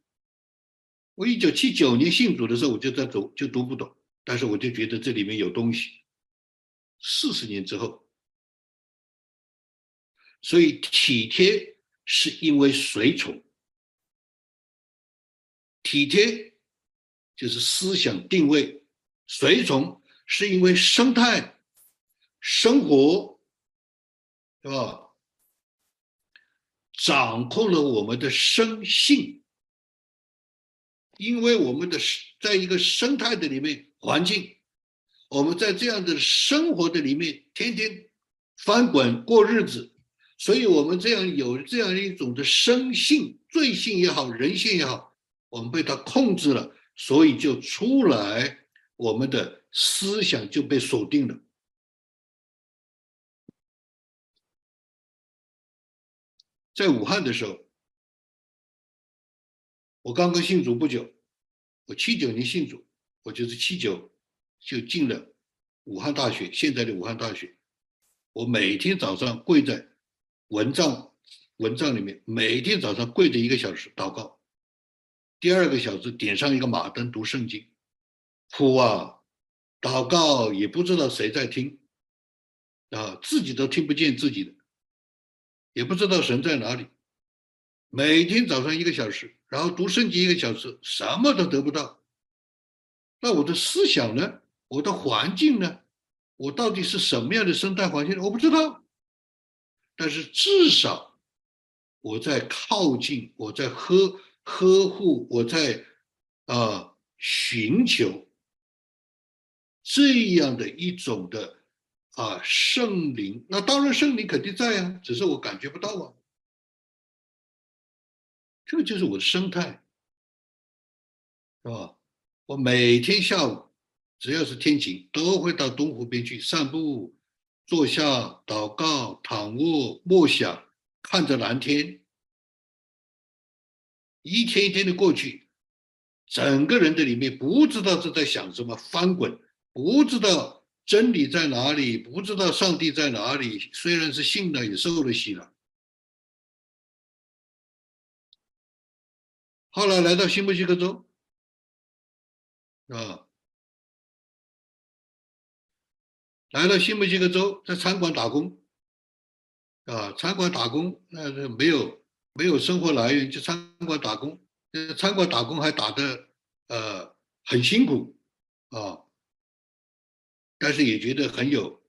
Speaker 1: 我一九七九年信主的时候，我就在读，就读不懂，但是我就觉得这里面有东西。四十年之后，所以体贴是因为随从，体贴就是思想定位，随从是因为生态生活，对吧？掌控了我们的生性，因为我们的在一个生态的里面环境，我们在这样的生活的里面天天翻滚过日子，所以我们这样有这样一种的生性、罪性也好、人性也好，我们被它控制了，所以就出来我们的思想就被锁定了。在武汉的时候，我刚刚信主不久，我七九年信主，我就是七九就进了武汉大学，现在的武汉大学。我每天早上跪在蚊帐蚊帐里面，每天早上跪着一个小时祷告，第二个小时点上一个马灯读圣经，哭啊，祷告也不知道谁在听，啊，自己都听不见自己的。也不知道神在哪里，每天早上一个小时，然后读圣经一个小时，什么都得不到。那我的思想呢？我的环境呢？我到底是什么样的生态环境？我不知道。但是至少我在靠近，我在呵呵护，我在啊寻求这样的一种的。啊，圣灵，那当然圣灵肯定在啊，只是我感觉不到啊。这个就是我的生态，是吧？我每天下午，只要是天晴，都会到东湖边去散步、坐下祷告、躺卧默想，看着蓝天。一天一天的过去，整个人的里面不知道是在想什么，翻滚，不知道真理在哪里，不知道上帝在哪里。虽然是信了，也受了洗了。后来来到新墨西哥州，啊，来到新墨西哥州，在餐馆打工，啊，餐馆打工，那是没有没有生活来源，就餐馆打工，餐馆打工还打的呃很辛苦，啊，但是也觉得很有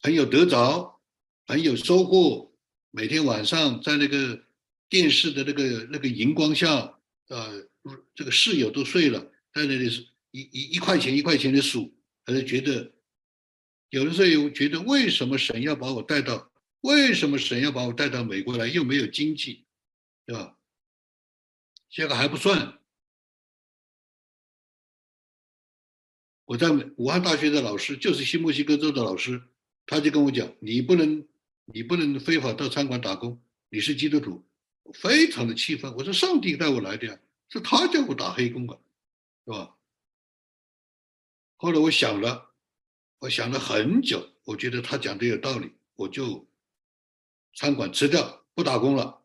Speaker 1: 很有得着，很有收获，每天晚上在那个。电视的那个那个荧光下，呃，这个室友都睡了，在那里是一一一块钱一块钱的数，还是觉得有的时候觉得为什么神要把我带到，为什么神要把我带到美国来，又没有经济，对吧？这个还不算，我在武汉大学的老师就是新墨西哥州的老师，他就跟我讲，你不能你不能非法到餐馆打工，你是基督徒。非常的气愤，我说上帝带我来的呀，是他叫我打黑工啊，是吧？后来我想了，我想了很久，我觉得他讲的有道理，我就餐馆辞掉，不打工了，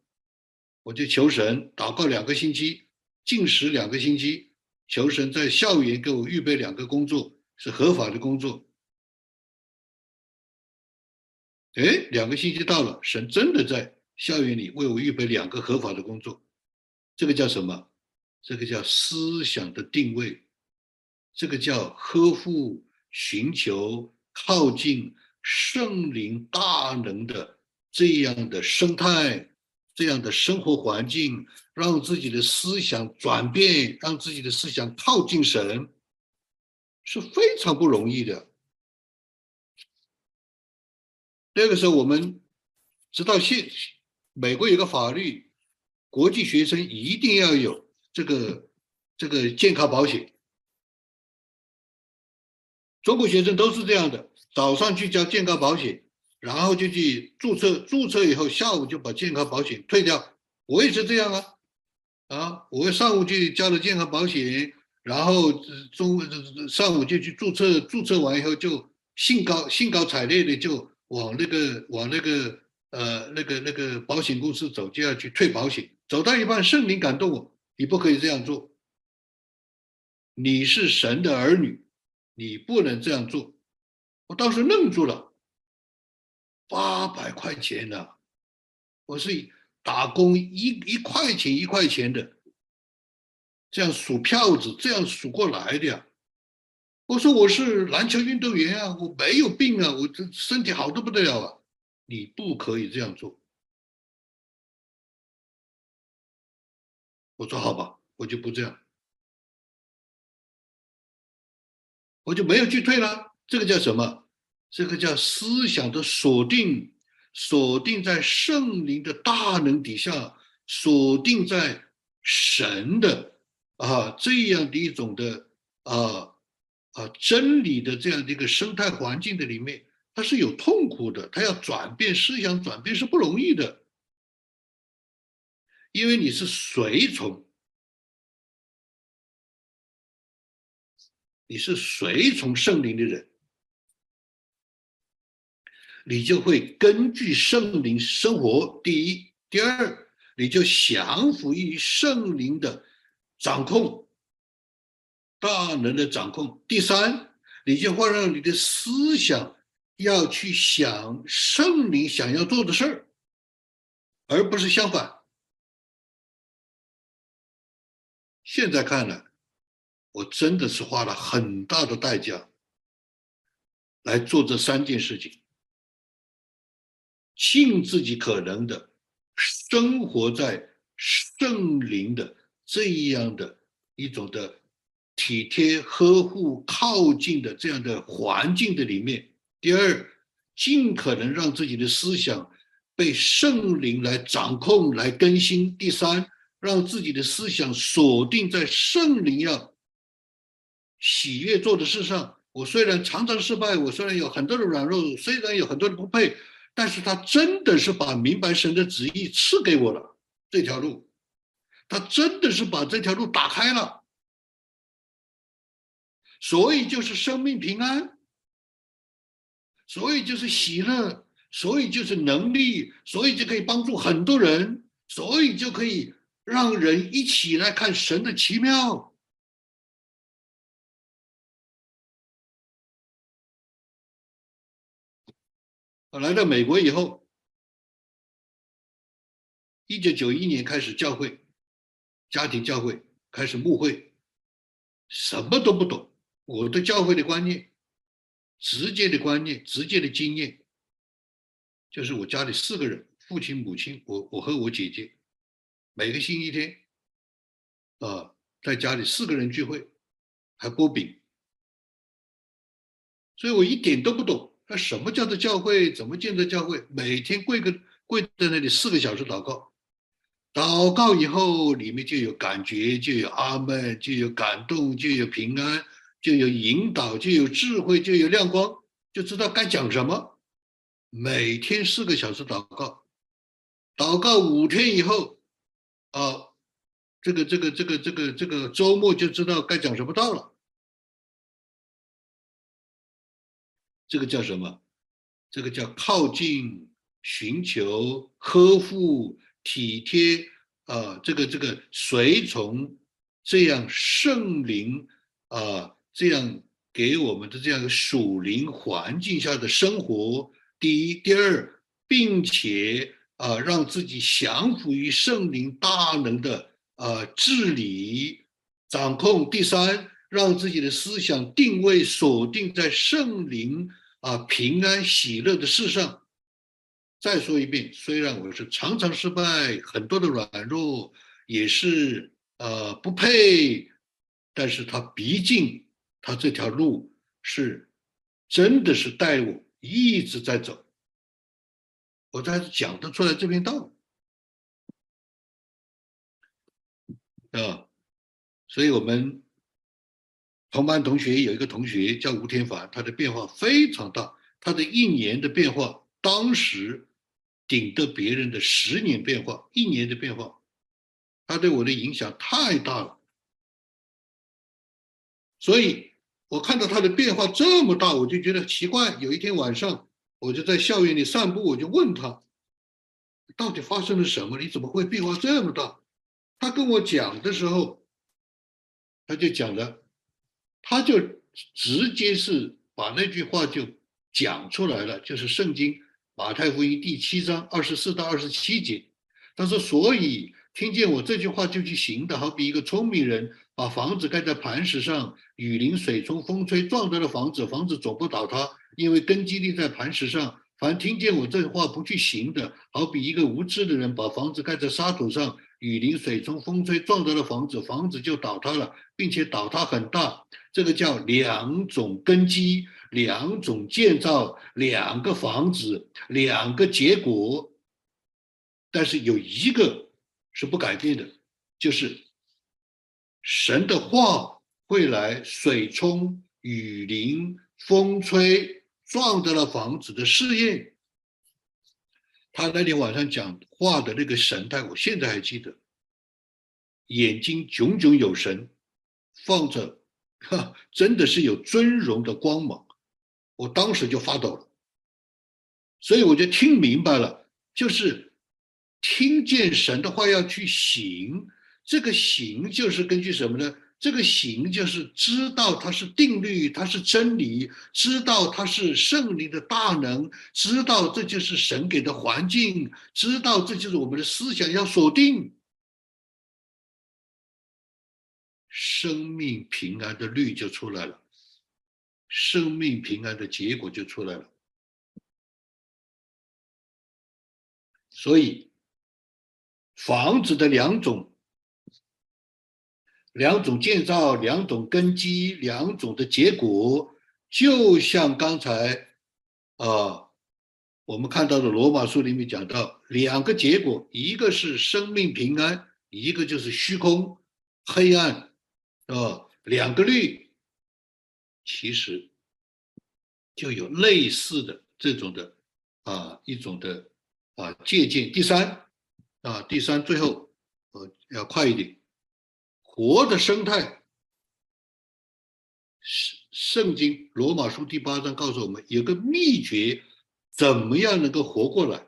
Speaker 1: 我就求神祷告两个星期，禁食两个星期，求神在校园给我预备两个工作，是合法的工作。哎，两个星期到了，神真的在。校园里为我预备两个合法的工作，这个叫什么？这个叫思想的定位，这个叫呵护、寻求、靠近圣灵大能的这样的生态、这样的生活环境，让自己的思想转变，让自己的思想靠近神，是非常不容易的。那个时候，我们直到现。美国有个法律，国际学生一定要有这个这个健康保险。中国学生都是这样的，早上去交健康保险，然后就去注册，注册以后下午就把健康保险退掉。我也是这样啊，啊，我上午去交了健康保险，然后中午上午就去注册，注册完以后就兴高兴高采烈的就往那个往那个。呃，那个那个保险公司走就要去退保险，走到一半，圣灵感动我，你不可以这样做。你是神的儿女，你不能这样做。我当时愣住了，八百块钱呢，我是打工一一块钱一块钱的，这样数票子，这样数过来的呀。我说我是篮球运动员啊，我没有病啊，我这身体好的不得了啊。你不可以这样做。我说好吧，我就不这样，我就没有去退了。这个叫什么？这个叫思想的锁定，锁定在圣灵的大能底下，锁定在神的啊这样的一种的啊啊真理的这样的一个生态环境的里面。他是有痛苦的，他要转变思想，转变是不容易的，因为你是随从，你是随从圣灵的人，你就会根据圣灵生活。第一，第二，你就降服于圣灵的掌控，大能的掌控。第三，你就会让你的思想。要去想圣灵想要做的事儿，而不是相反。现在看来，我真的是花了很大的代价来做这三件事情，尽自己可能的生活在圣灵的这样的一种的体贴、呵护、靠近的这样的环境的里面。第二，尽可能让自己的思想被圣灵来掌控、来更新。第三，让自己的思想锁定在圣灵要喜悦做的事上。我虽然常常失败，我虽然有很多的软弱，虽然有很多的不配，但是他真的是把明白神的旨意赐给我了这条路，他真的是把这条路打开了，所以就是生命平安。所以就是喜乐，所以就是能力，所以就可以帮助很多人，所以就可以让人一起来看神的奇妙。我来到美国以后，一九九一年开始教会，家庭教会开始牧会，什么都不懂。我对教会的观念，直接的观念，直接的经验，就是我家里四个人，父亲、母亲，我我和我姐姐，每个星期天，啊，在家里四个人聚会，还剥饼，所以我一点都不懂。那什么叫做教会？怎么建造教会？每天跪个跪在那里四个小时祷告，祷告以后里面就有感觉，就有阿门，就有感动，就有平安，就有引导，就有智慧，就有亮光，就知道该讲什么。每天四个小时祷告，祷告五天以后，啊，这个这个这个这个这个周末就知道该讲什么道了。这个叫什么？这个叫靠近、寻求、呵护、体贴啊！这个这个随从这样圣灵啊，这样给我们的这样一个属灵环境下的生活。第一，第二，并且啊，让自己降服于圣灵大能的啊治理、掌控。第三，让自己的思想定位锁定在圣灵。啊，平安喜乐的事上。再说一遍，虽然我是常常失败，很多的软弱，也是呃不配，但是他毕竟他这条路是真的是带我一直在走，我才讲得出来这篇道啊，所以我们。同班同学有一个同学叫吴天凡，他的变化非常大，他的一年的变化，当时顶得别人的十年变化，一年的变化，他对我的影响太大了。所以我看到他的变化这么大，我就觉得奇怪。有一天晚上，我就在校园里散步，我就问他，到底发生了什么？你怎么会变化这么大？他跟我讲的时候，他就讲了。他就直接是把那句话就讲出来了，就是圣经马太福音第七章二十四到二十七节。他说：“所以听见我这句话就去行的，好比一个聪明人把房子盖在磐石上，雨淋水冲风吹撞到了房子，房子总不倒塌，因为根基立在磐石上。凡听见我这话不去行的，好比一个无知的人把房子盖在沙土上。”雨淋水冲风吹撞到了房子，房子就倒塌了，并且倒塌很大。这个叫两种根基，两种建造，两个房子，两个结果。但是有一个是不改变的，就是神的话会来，水冲、雨淋、风吹撞到了房子的试验。他那天晚上讲话的那个神态，我现在还记得，眼睛炯炯有神，放着，哈，真的是有尊荣的光芒，我当时就发抖了，所以我就听明白了，就是听见神的话要去行，这个行就是根据什么呢？这个行就是知道它是定律，它是真理，知道它是圣灵的大能，知道这就是神给的环境，知道这就是我们的思想要锁定，生命平安的律就出来了，生命平安的结果就出来了。所以，房子的两种。两种建造，两种根基，两种的结果，就像刚才，啊，我们看到的罗马书里面讲到两个结果，一个是生命平安，一个就是虚空黑暗，啊，两个律，其实就有类似的这种的啊一种的啊借鉴。第三啊，第三最后呃要快一点。活的生态，圣圣经罗马书第八章告诉我们有个秘诀，怎么样能够活过来？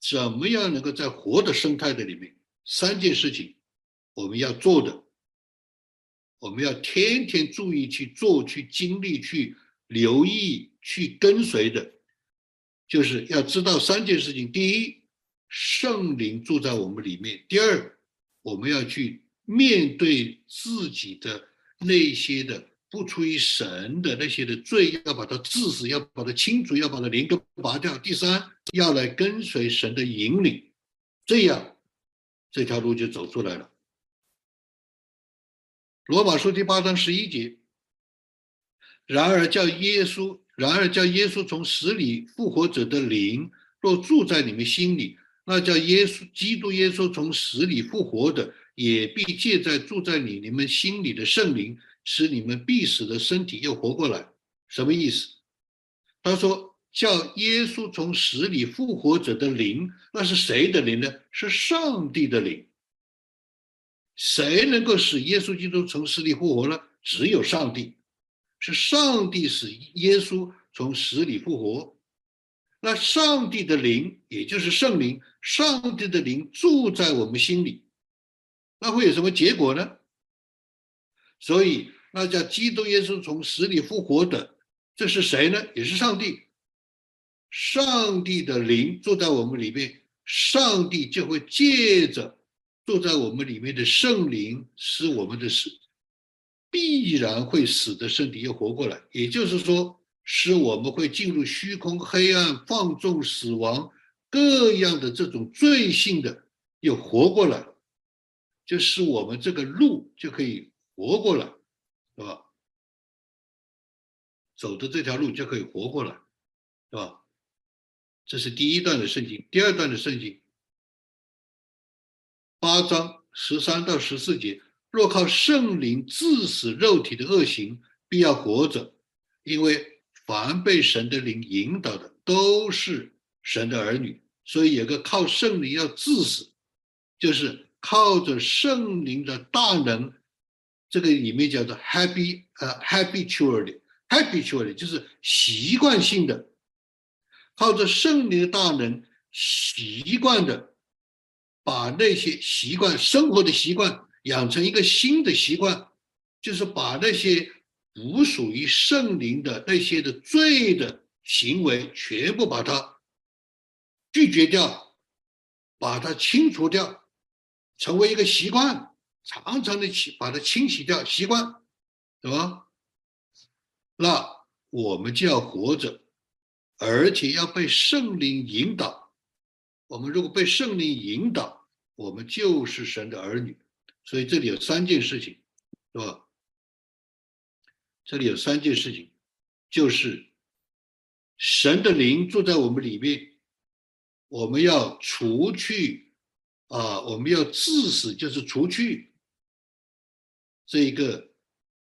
Speaker 1: 怎么样能够在活的生态的里面？三件事情我们要做的，我们要天天注意去做、去经历、去留意、去跟随的，就是要知道三件事情：第一，圣灵住在我们里面；第二，我们要去面对自己的那些的。不出于神的那些的罪，要把它治死，要把它清除，要把它连根拔掉。第三，要来跟随神的引领，这样这条路就走出来了。罗马书第八章十一节。然而叫耶稣，然而叫耶稣从死里复活者的灵，若住在你们心里，那叫耶稣基督耶稣从死里复活的，也必借在住在你你们心里的圣灵。使你们必死的身体又活过来，什么意思？他说叫耶稣从死里复活者的灵，那是谁的灵呢？是上帝的灵。谁能够使耶稣基督从死里复活呢？只有上帝，是上帝使耶稣从死里复活。那上帝的灵，也就是圣灵，上帝的灵住在我们心里，那会有什么结果呢？所以，那叫基督耶稣从死里复活的，这是谁呢？也是上帝。上帝的灵住在我们里面，上帝就会借着住在我们里面的圣灵，使我们的死必然会死的身体又活过来。也就是说，使我们会进入虚空、黑暗、放纵、死亡各样的这种罪性的又活过来，就使我们这个路就可以。活过来，是吧？走的这条路就可以活过来，是吧？这是第一段的圣经。第二段的圣经，八章十三到十四节：若靠圣灵致死肉体的恶行，必要活着，因为凡被神的灵引导的，都是神的儿女。所以有个靠圣灵要致死，就是靠着圣灵的大能。这个里面叫做 happy 呃 habitually，habitually 就是习惯性的，靠着圣灵的大能，习惯的把那些习惯生活的习惯养成一个新的习惯，就是把那些不属于圣灵的那些的罪的行为全部把它拒绝掉，把它清除掉，成为一个习惯。常常的清把它清洗掉，习惯，对吧？那我们就要活着，而且要被圣灵引导。我们如果被圣灵引导，我们就是神的儿女。所以这里有三件事情，是吧？这里有三件事情，就是神的灵住在我们里面，我们要除去啊，我们要致死，就是除去。这一个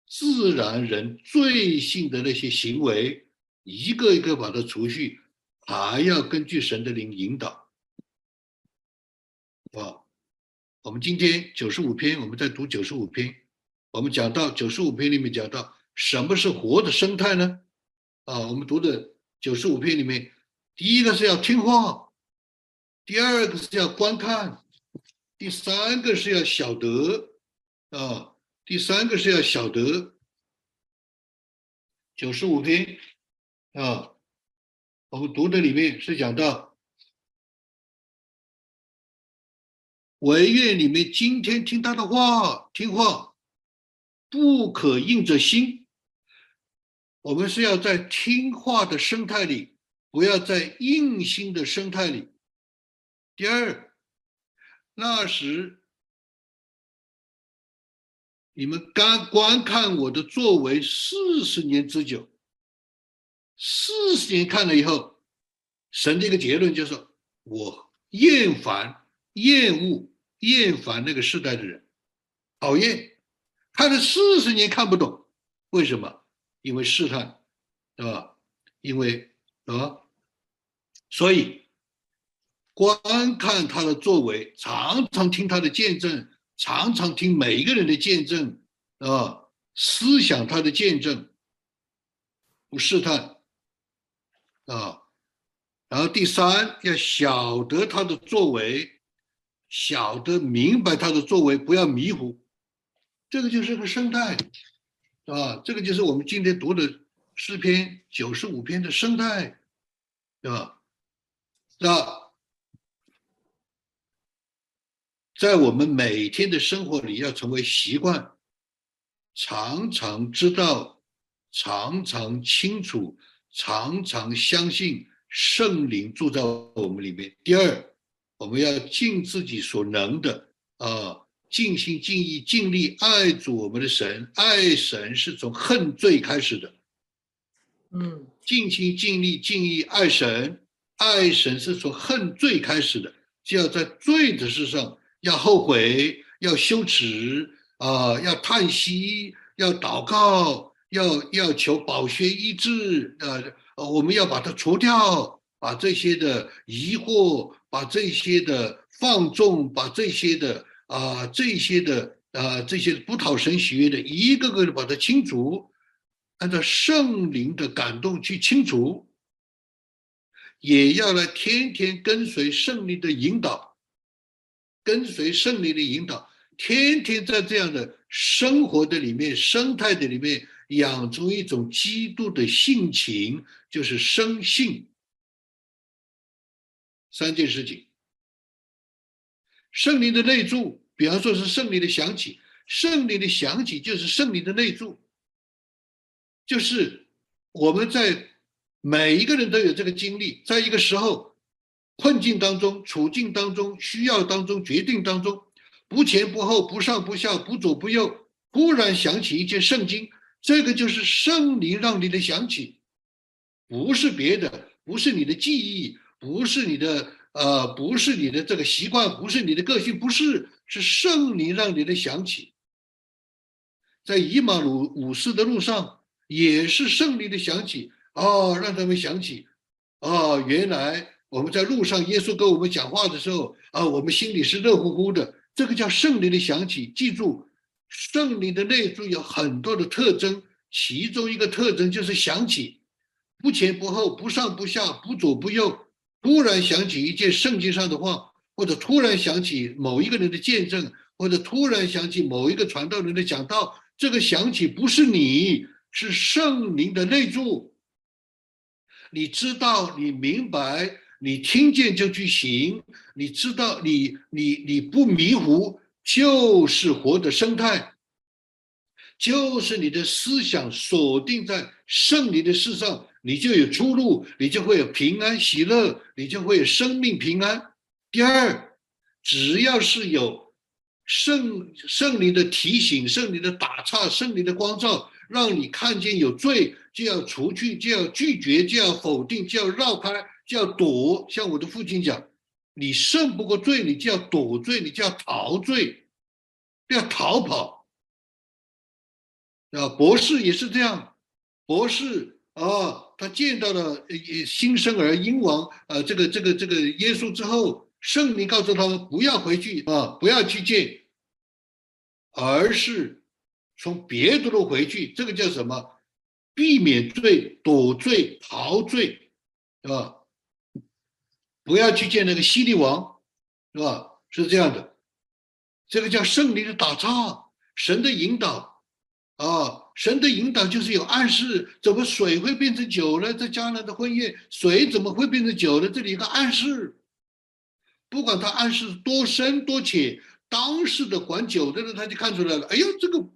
Speaker 1: 自然人罪性的那些行为，一个一个把它除去，还要根据神的灵引导，啊，我们今天九十五篇，我们在读九十五篇，我们讲到九十五篇里面讲到什么是活的生态呢？啊，我们读的九十五篇里面，第一个是要听话，第二个是要观看，第三个是要晓得，啊。第三个是要晓得九十五篇啊，我们读的里面是讲到唯愿里面今天听他的话，听话不可硬着心。我们是要在听话的生态里，不要在硬心的生态里。第二，那时。你们刚观看我的作为四十年之久，四十年看了以后，神的一个结论就是：我厌烦、厌恶、厌烦那个时代的人，讨厌，看了四十年看不懂，为什么？因为试探，对吧？因为啊，所以观看他的作为，常常听他的见证。常常听每一个人的见证啊，思想他的见证，不试探啊。然后第三要晓得他的作为晓得明白他的作为，不要迷糊。这个就是个生态，啊，这个就是我们今天读的诗篇九十五篇的生态，对吧？那在我们每天的生活里，要成为习惯，常常知道，常常清楚，常常相信圣灵住在我们里面。第二，我们要尽自己所能的啊。尽心尽意尽力爱主我们的神，爱神是从恨罪开始的。
Speaker 2: 嗯，
Speaker 1: 尽心尽力尽意爱神，爱神是从恨罪开始的。就要在罪的事上要后悔，要羞耻啊，要叹息，要祷告，要要求保血医治。呃，我们要把它除掉，把这些的疑惑，把这些的放纵，把这些的。啊，这些的啊，这些不讨神喜悦的，一个个的把它清除，按照圣灵的感动去清除，也要来天天跟随圣灵的引导，跟随圣灵的引导，天天在这样的生活的里面、生态的里面，养出一种基督的性情，就是生性。三件事情。圣灵的内住，比方说是圣灵的响起，圣灵的响起就是圣灵的内住，就是我们在每一个人都有这个经历，在一个时候困境当中、处境当中、需要当中、决定当中，不前不后、不上不下、不左不右，忽然想起一件圣经，这个就是圣灵让你的想起，不是别的，不是你的记忆，不是你的。呃，不是你的这个习惯，不是你的个性，不是，是圣灵让你的想起。在以马鲁五世的路上，也是圣灵的想起，哦，让他们想起，哦，原来我们在路上，耶稣跟我们讲话的时候，啊，我们心里是热乎乎的，这个叫圣灵的响起。记住，圣灵的内住有很多的特征，其中一个特征就是想起，不前不后，不上不下，不左不右。突然想起一件圣经上的话，或者突然想起某一个人的见证，或者突然想起某一个传道人的讲道，这个想起不是你，是圣灵的内住。你知道，你明白，你听见就去行，你知道，你你你不迷糊，就是活的生态，就是你的思想锁定在圣灵的事上。你就有出路，你就会有平安喜乐，你就会有生命平安。第二，只要是有圣圣灵的提醒、圣灵的打岔、圣灵的光照，让你看见有罪，就要除去，就要拒绝，就要否定，就要绕开，就要躲。像我的父亲讲，你胜不过罪，你就要躲罪，你就要逃罪，要逃跑。啊，博士也是这样，博士啊。他见到了新生儿婴王，呃，这个这个这个耶稣之后，圣灵告诉他们不要回去啊，不要去见，而是从别的路回去。这个叫什么？避免罪、躲罪、逃罪，啊？不要去见那个犀利王，是吧？是这样的，这个叫圣灵的打仗，神的引导，啊。神的引导就是有暗示，怎么水会变成酒呢？在迦南的婚宴，水怎么会变成酒呢？这里有个暗示，不管他暗示多深多浅，当时的管酒的人他就看出来了。哎呦，这个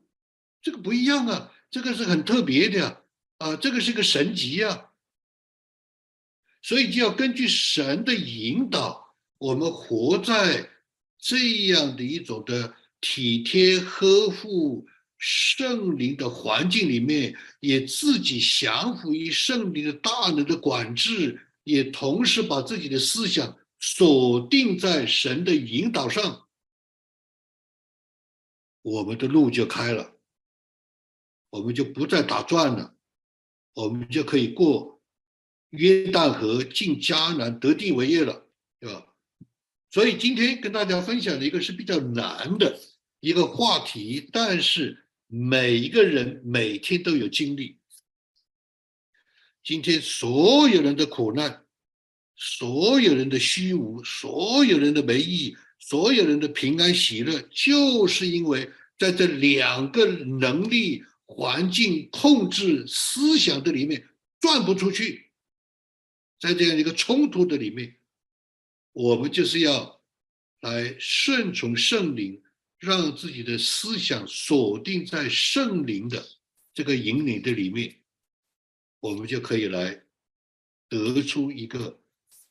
Speaker 1: 这个不一样啊，这个是很特别的呀，啊，这个是个神级呀。所以就要根据神的引导，我们活在这样的一种的体贴呵护。圣灵的环境里面，也自己降服于圣灵的大能的管制，也同时把自己的思想锁定在神的引导上，我们的路就开了，我们就不再打转了，我们就可以过约旦河进迦南得地为业了，对吧？所以今天跟大家分享的一个是比较难的一个话题，但是。每一个人每天都有经历。今天所有人的苦难，所有人的虚无，所有人的没意义，所有人的平安喜乐，就是因为在这两个能力、环境、控制、思想的里面转不出去，在这样一个冲突的里面，我们就是要来顺从圣灵，让自己的思想锁定在圣灵的这个引领的里面，我们就可以来得出一个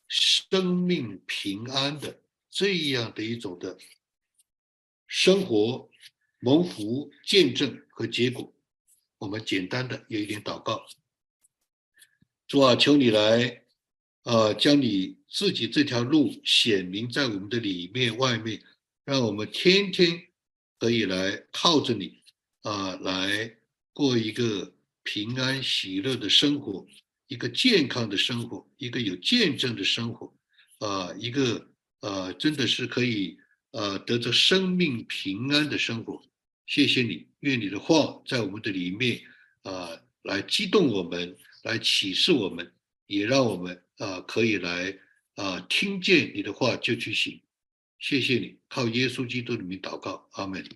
Speaker 1: 生命平安的。这样的一种的生活蒙福见证和结果，我们简单的有一点祷告。主啊，求你来，呃，将你自己这条路显明在我们的里面、外面，让我们天天可以来靠着你，啊，来过一个平安喜乐的生活，一个健康的生活，一个有见证的生活，啊，一个。呃，真的是可以呃得着生命平安的生活。谢谢你，愿你的话在我们的里面啊，来激动我们，来启示我们，也让我们啊可以来啊听见你的话就去行。谢谢你，靠耶稣基督里面祷告，阿门。